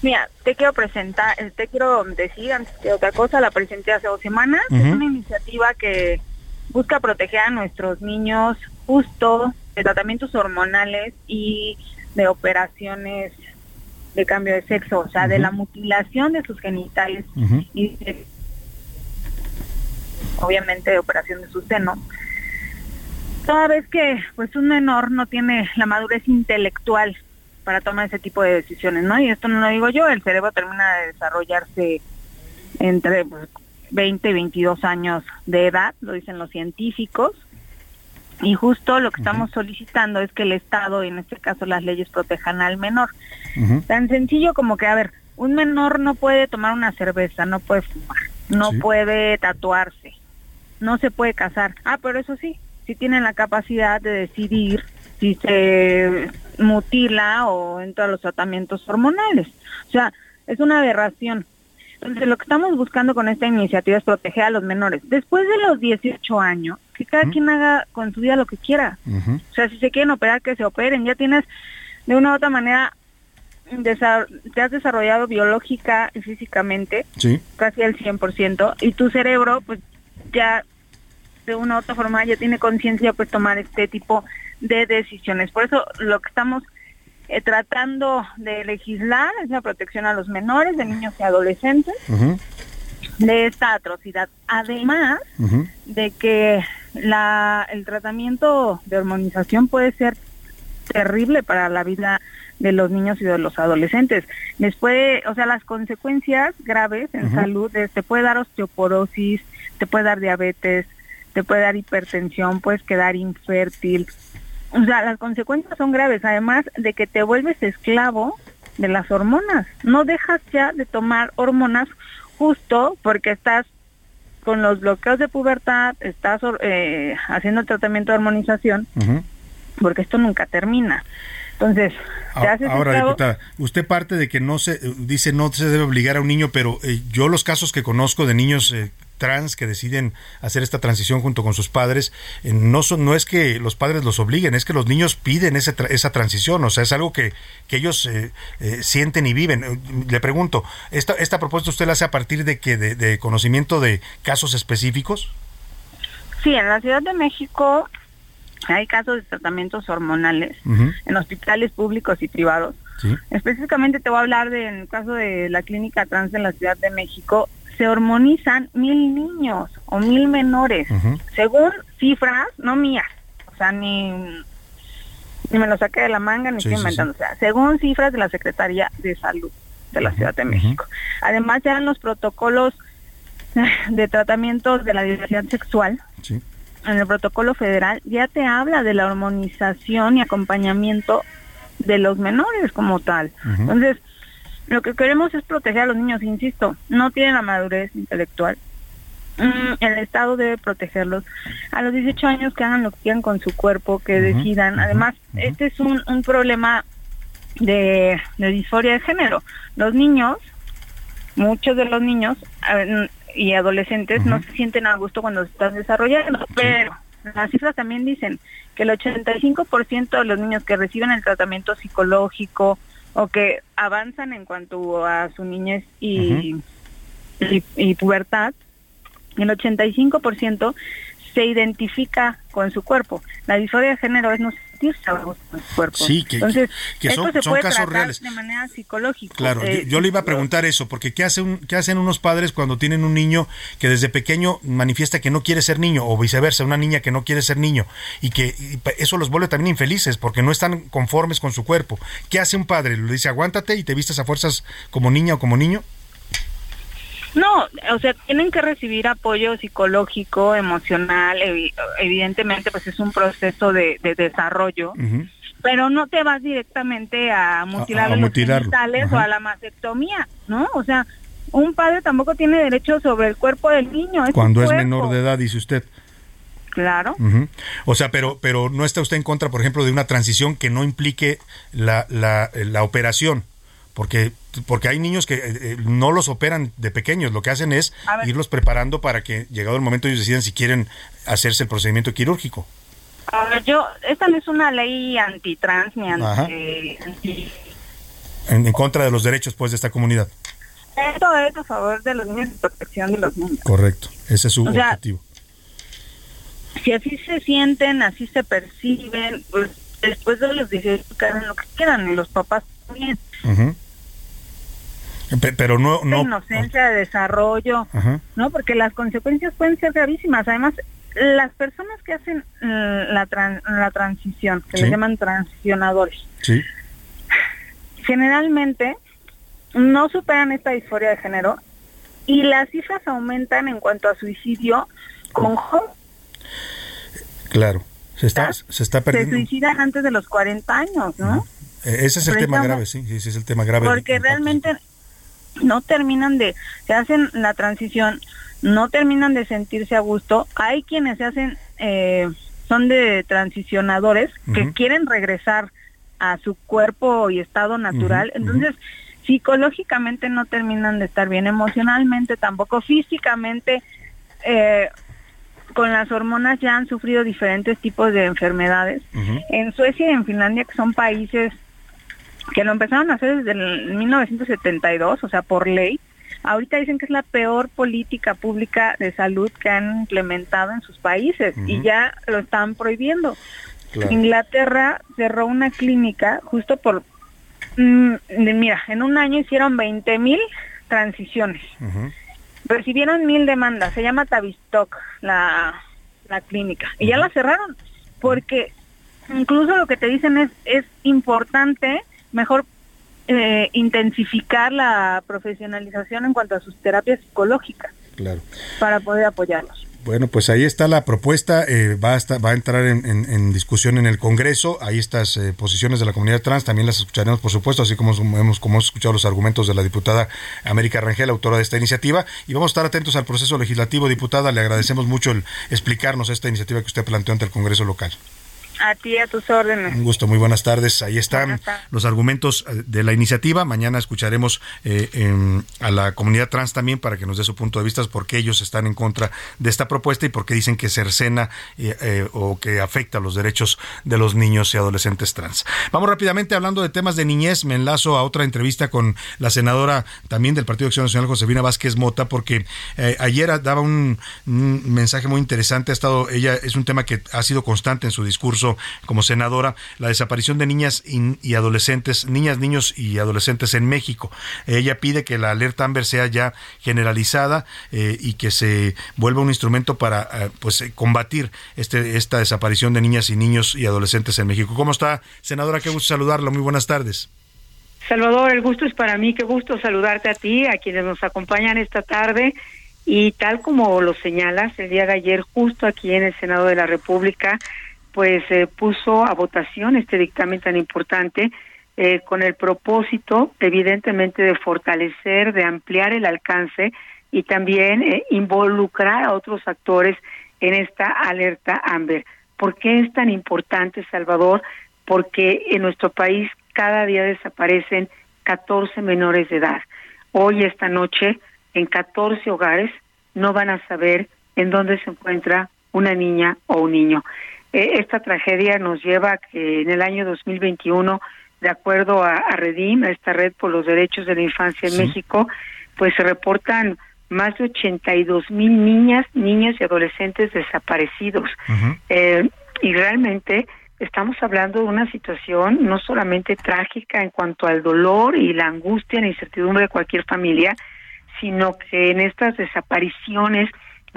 Mira, te quiero presentar, te quiero decir antes que otra cosa, la presenté hace dos semanas, es una iniciativa que busca proteger a nuestros niños justo de tratamientos hormonales y de operaciones de cambio de sexo, o sea, de la mutilación de sus genitales y de- obviamente de operación de su seno. Toda vez que pues un menor no tiene la madurez intelectual para tomar ese tipo de decisiones, ¿no? Y esto no lo digo yo, el cerebro termina de desarrollarse entre pues, 20 y 22 años de edad, lo dicen los científicos. Y justo lo que estamos solicitando es que el Estado, y en este caso las leyes, protejan al menor. Tan sencillo como que, a ver, un menor no puede tomar una cerveza, no puede fumar, no puede tatuarse, no se puede casar. Ah, pero eso sí, sí tienen la capacidad de decidir si se mutila o entra a los tratamientos hormonales. O sea, es una aberración. Entonces, lo que estamos buscando con esta iniciativa es proteger a los menores. Después de los 18 años, que cada quien haga con su vida lo que quiera. O sea, si se quieren operar, que se operen. Ya tienes, de una u otra manera, te has desarrollado biológica y físicamente, Sí. casi al 100%, y tu cerebro, pues ya de una u otra forma ya tiene conciencia, pues tomar este tipo de decisiones. Por eso lo que estamos eh, tratando de legislar es protección a los menores, de niños y adolescentes de esta atrocidad. Además de que la, el tratamiento de hormonización puede ser terrible para la vida de los niños y de los adolescentes. Les puede, o sea, las consecuencias graves en salud es, te puede dar osteoporosis, te puede dar diabetes, te puede dar hipertensión, puedes quedar infértil. O sea, las consecuencias son graves, además de que te vuelves esclavo de las hormonas. No dejas ya de tomar hormonas justo porque estás con los bloqueos de pubertad, estás eh, haciendo tratamiento de hormonización, porque esto nunca termina. Entonces, Ahora, diputada, usted parte de que no se dice no se debe obligar a un niño, pero eh, yo los casos que conozco de niños eh, trans que deciden hacer esta transición junto con sus padres, eh, no son no es que los padres los obliguen, es que los niños piden ese tra- esa transición, o sea, es algo que, que ellos eh, eh, sienten y viven. Eh, Le pregunto, ¿esta, esta propuesta usted la hace a partir de que de, de conocimiento de casos específicos? Sí, en la Ciudad de México hay casos de tratamientos hormonales en hospitales públicos y privados. Sí. Específicamente te voy a hablar del el caso de la clínica trans en la Ciudad de México. Se hormonizan mil niños o mil menores, según cifras, no mías, o sea, ni, ni me lo saqué de la manga ni Sí, estoy sí, inventando, o sea, según cifras de la Secretaría de Salud de la Ciudad de México. Además, ya en los protocolos de tratamientos de la diversidad sexual, en el protocolo federal ya te habla de la hormonización y acompañamiento de los menores como tal. Entonces, lo que queremos es proteger a los niños, insisto, no tienen la madurez intelectual. Mm, el Estado debe protegerlos. A los 18 años que hagan lo que quieran con su cuerpo, que decidan. Además, este es un, un problema de, de disforia de género. Los niños, muchos de los niños y adolescentes no se sienten a gusto cuando se están desarrollando, pero las cifras también dicen que el 85% de los niños que reciben el tratamiento psicológico o que avanzan en cuanto a su niñez y, y, y pubertad, el 85% se identifica con su cuerpo. La disforia de género es no su cuerpo. Sí, que- Entonces, que son- se son puede casos reales. de manera psicológica. Claro, Eh, yo, yo le iba a preguntar eso, porque ¿qué, hace un, ¿qué hacen unos padres cuando tienen un niño que desde pequeño manifiesta que no quiere ser niño, o viceversa, una niña que no quiere ser niño, y que y eso los vuelve también infelices porque no están conformes con su cuerpo? ¿Qué hace un padre? ¿Le dice aguántate y te vistes a fuerzas como niña o como niño? No, o sea, tienen que recibir apoyo psicológico, emocional, evi- evidentemente pues es un proceso de, de desarrollo, pero no te vas directamente a mutilar a los genitales o a la mastectomía, ¿no? O sea, un padre tampoco tiene derecho sobre el cuerpo del niño. Es Cuando es menor de edad, dice usted. Claro. O sea, pero, pero no está usted en contra, por ejemplo, de una transición que no implique la, la, la operación. Porque, porque hay niños que eh, eh, no los operan de pequeños, lo que hacen es irlos preparando para que, llegado el momento, ellos decidan si quieren hacerse el procedimiento quirúrgico. A ver, yo, esta no es una ley antitrans ni anti... anti- En, en contra de los derechos, pues, de esta comunidad. Esto es a favor de los niños y protección de los niños. Correcto. Ese es su O sea, objetivo. si así se sienten, así se perciben, pues después de los 18 que hagan lo que quieran y los papás también. Pe- Pero no, no, inocencia, de desarrollo, Ajá. ¿no? Porque las consecuencias pueden ser gravísimas. Además, las personas que hacen eh, la, tran- la transición, que Sí. les llaman transicionadores, sí, generalmente no superan esta disforia de género y las cifras aumentan en cuanto a suicidio con jóvenes claro. Se está, se está se perdiendo. suicidan antes de los 40 años, ¿no? Eh, Ese es el tema grave, sí, sí, ese es el tema grave. Porque realmente no terminan de, se hacen la transición, no terminan de sentirse a gusto. Hay quienes se hacen, eh, son de transicionadores que quieren regresar a su cuerpo y estado natural. Entonces, psicológicamente no terminan de estar bien, emocionalmente tampoco, físicamente. Eh, con las hormonas ya han sufrido diferentes tipos de enfermedades. En Suecia y en Finlandia, que son países que lo empezaron a hacer desde el 1972, o sea, por ley, ahorita dicen que es la peor política pública de salud que han implementado en sus países y ya lo están prohibiendo. Claro. Inglaterra cerró una clínica justo por, mm, mira, en un año hicieron 20 mil transiciones. Recibieron mil demandas, se llama Tavistock la, la clínica, y ya la cerraron, porque incluso lo que te dicen es, es importante, mejor eh, intensificar la profesionalización en cuanto a sus terapias psicológicas Claro. para poder apoyarlos. Bueno, pues ahí está la propuesta, eh, va, a estar- va a entrar en, en- en discusión en el Congreso, ahí estas eh, posiciones de la comunidad trans también las escucharemos, por supuesto, así como hemos, como hemos escuchado los argumentos de la diputada América Rangel, autora de esta iniciativa, y vamos a estar atentos al proceso legislativo, diputada, le agradecemos mucho el explicarnos esta iniciativa que usted planteó ante el Congreso local. A ti, a tus órdenes. Un gusto, muy buenas tardes. Ahí están los argumentos eh, de la iniciativa. Mañana escucharemos eh, em, a la comunidad trans también para que nos dé su punto de vista por qué ellos están en contra de esta propuesta y por qué dicen que cercena eh, eh, o que afecta los derechos de los niños y adolescentes trans. Vamos rápidamente hablando de temas de niñez. Me enlazo a otra entrevista con la senadora también del Partido de Acción Nacional, Josefina Vázquez Mota, porque ayer daba un, un mensaje muy interesante. Ha estado, ella es un tema que ha sido constante en su discurso como senadora, la desaparición de niñas y, adolescentes, niñas, niños y adolescentes en México. Ella pide que la alerta Amber sea ya generalizada eh, y que se vuelva un instrumento para eh, pues eh, combatir este, esta desaparición de niñas y niños y adolescentes en México. ¿Cómo está, senadora? Qué gusto saludarla. Muy buenas tardes. Salvador, el gusto es para mí, qué gusto saludarte a ti, a quienes nos acompañan esta tarde. Y tal como lo señalas, el día de ayer, justo aquí en el Senado de la República, pues eh, puso a votación este dictamen tan importante eh, con el propósito, evidentemente, de fortalecer, de ampliar el alcance y también eh, involucrar a otros actores en esta alerta Amber. ¿Por qué es tan importante, Salvador? Porque en nuestro país cada día desaparecen 14 menores de edad. Hoy, esta noche, en 14 hogares no van a saber en dónde se encuentra una niña o un niño. Eh, esta tragedia nos lleva a que en el año 2021, de acuerdo a, a Redim, a esta red por los derechos de la infancia en Sí. México, pues se reportan más de 82 mil niñas, niños y adolescentes desaparecidos. Eh, y realmente estamos hablando de una situación no solamente trágica en cuanto al dolor y la angustia, la incertidumbre de cualquier familia, sino que en estas desapariciones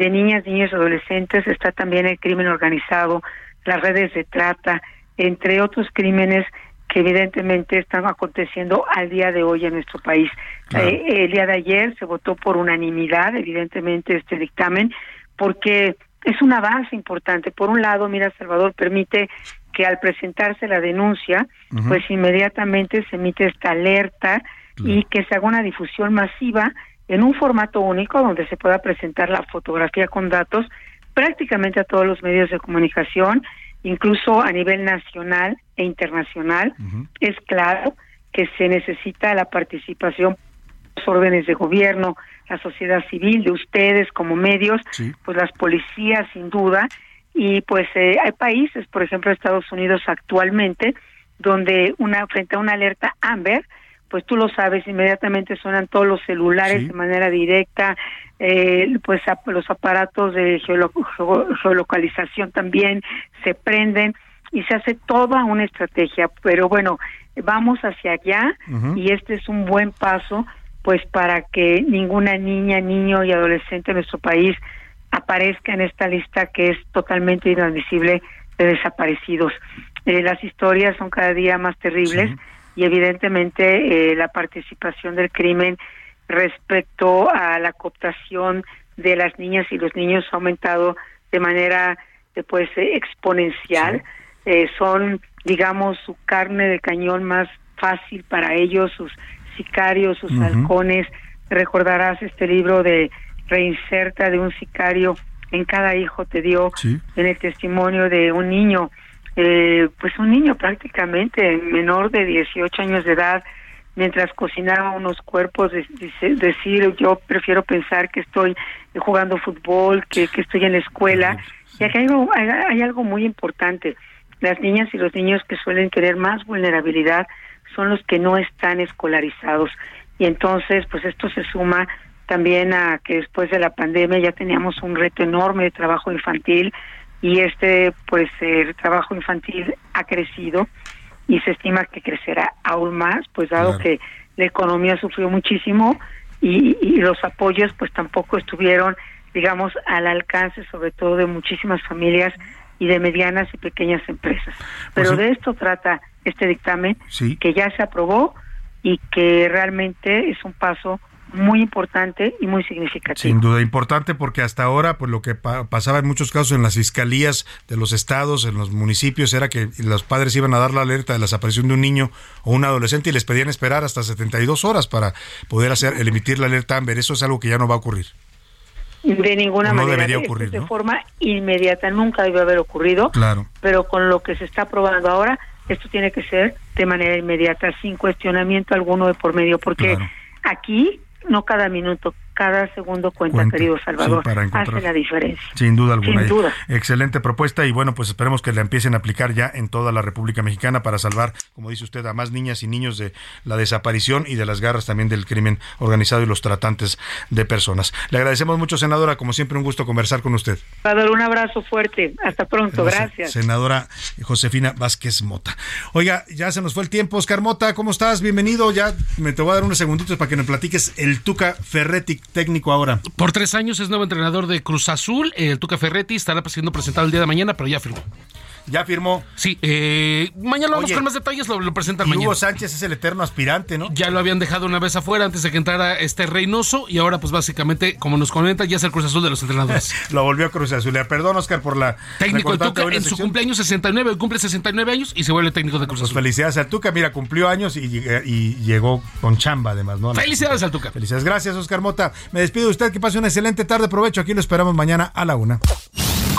de niñas, niños y adolescentes está también el crimen organizado, las redes de trata, entre otros crímenes que evidentemente están aconteciendo al día de hoy en nuestro país. Claro. Eh, el día de ayer se votó por unanimidad, evidentemente, este dictamen, porque es un avance importante. Por un lado, mira, Salvador, permite que al presentarse la denuncia, pues inmediatamente se emite esta alerta y que se haga una difusión masiva en un formato único donde se pueda presentar la fotografía con datos prácticamente a todos los medios de comunicación, incluso a nivel nacional e internacional. Es claro que se necesita la participación de los órdenes de gobierno, la sociedad civil, de ustedes como medios, pues las policías sin duda, y pues eh, hay países, por ejemplo Estados Unidos actualmente, donde una frente a una alerta Amber, pues tú lo sabes, inmediatamente suenan todos los celulares Sí. de manera directa, eh, pues los aparatos de geolo- geo- geolocalización también se prenden y se hace toda una estrategia, pero bueno, vamos hacia allá y este es un buen paso pues para que ninguna niña, niño y adolescente en nuestro país aparezca en esta lista que es totalmente inadmisible de desaparecidos. Eh, las historias son cada día más terribles y evidentemente eh, la participación del crimen respecto a la cooptación de las niñas y los niños ha aumentado de manera eh, pues eh, exponencial. Eh, son, digamos, su carne de cañón más fácil para ellos, sus sicarios, sus halcones. Recordarás este libro de Reinserta de un sicario en cada hijo te dio en el testimonio de un niño, eh, pues un niño prácticamente menor de 18 años de edad, mientras cocinaba unos cuerpos, de- decir yo prefiero pensar que estoy jugando fútbol, que, que estoy en la escuela. Y aquí hay algo, hay, hay algo muy importante. Las niñas y los niños que suelen tener más vulnerabilidad son los que no están escolarizados. Y entonces, pues esto se suma también a que después de la pandemia ya teníamos un reto enorme de trabajo infantil y este, pues el trabajo infantil ha crecido y se estima que crecerá aún más, pues dado Claro. que la economía sufrió muchísimo y, y los apoyos pues tampoco estuvieron, digamos, al alcance sobre todo de muchísimas familias y de medianas y pequeñas empresas. Pero Pues sí. de esto trata este dictamen Sí. que ya se aprobó y que realmente es un paso muy importante y muy significativo. Sin duda importante porque hasta ahora pues lo que pa- pasaba en muchos casos en las fiscalías de los estados, en los municipios era que los padres iban a dar la alerta de la desaparición de un niño o un adolescente y les pedían esperar hasta 72 horas para poder hacer el emitir la alerta Amber. Eso es algo que ya no va a ocurrir. De ninguna no manera. debería ocurrir, de ¿no? forma inmediata, nunca debió haber ocurrido, Claro. pero con lo que se está aprobando ahora, esto tiene que ser de manera inmediata, sin cuestionamiento alguno de por medio, porque aquí no cada minuto, cada segundo cuenta, Cuenta, querido Salvador, sí, hace la diferencia. Sin duda alguna. Sin duda. Excelente propuesta y bueno, pues esperemos que la empiecen a aplicar ya en toda la República Mexicana para salvar, como dice usted, a más niñas y niños de la desaparición y de las garras también del crimen organizado y los tratantes de personas. Le agradecemos mucho, senadora, como siempre un gusto conversar con usted. Salvador, un abrazo fuerte. Hasta pronto. Gracias. Senadora Josefina Vázquez Mota. Oiga, ya se nos fue el tiempo. Oscar Mota, ¿cómo estás? Bienvenido. Ya me te voy a dar unos segunditos para que nos platiques el Tuca Ferretti técnico ahora. Por tres años es nuevo entrenador de Cruz Azul. El Tuca Ferretti estará siendo presentado el día de mañana, pero ya firmó. ¿Ya firmó? Sí, eh, mañana vamos Oye, con más detalles, lo, lo presentan mañana. Hugo Sánchez es el eterno aspirante, ¿no? Ya lo habían dejado una vez afuera antes de que entrara este Reynoso y ahora pues básicamente, como nos comenta, ya es el Cruz Azul de los entrenadores. Lo volvió a Cruz Azul. Perdón, Oscar, por la... técnico cortada Tuca en su cumpleaños 69, cumple 69 años y se vuelve técnico de Cruz Pues Azul. felicidades al Tuca. Mira, cumplió años y, y llegó con chamba además, ¿no? Felicidades al Tuca. Felicidades. Gracias, Oscar Mota. Me despido de usted. Que pase una excelente tarde. Provecho. Aquí lo esperamos mañana a la una.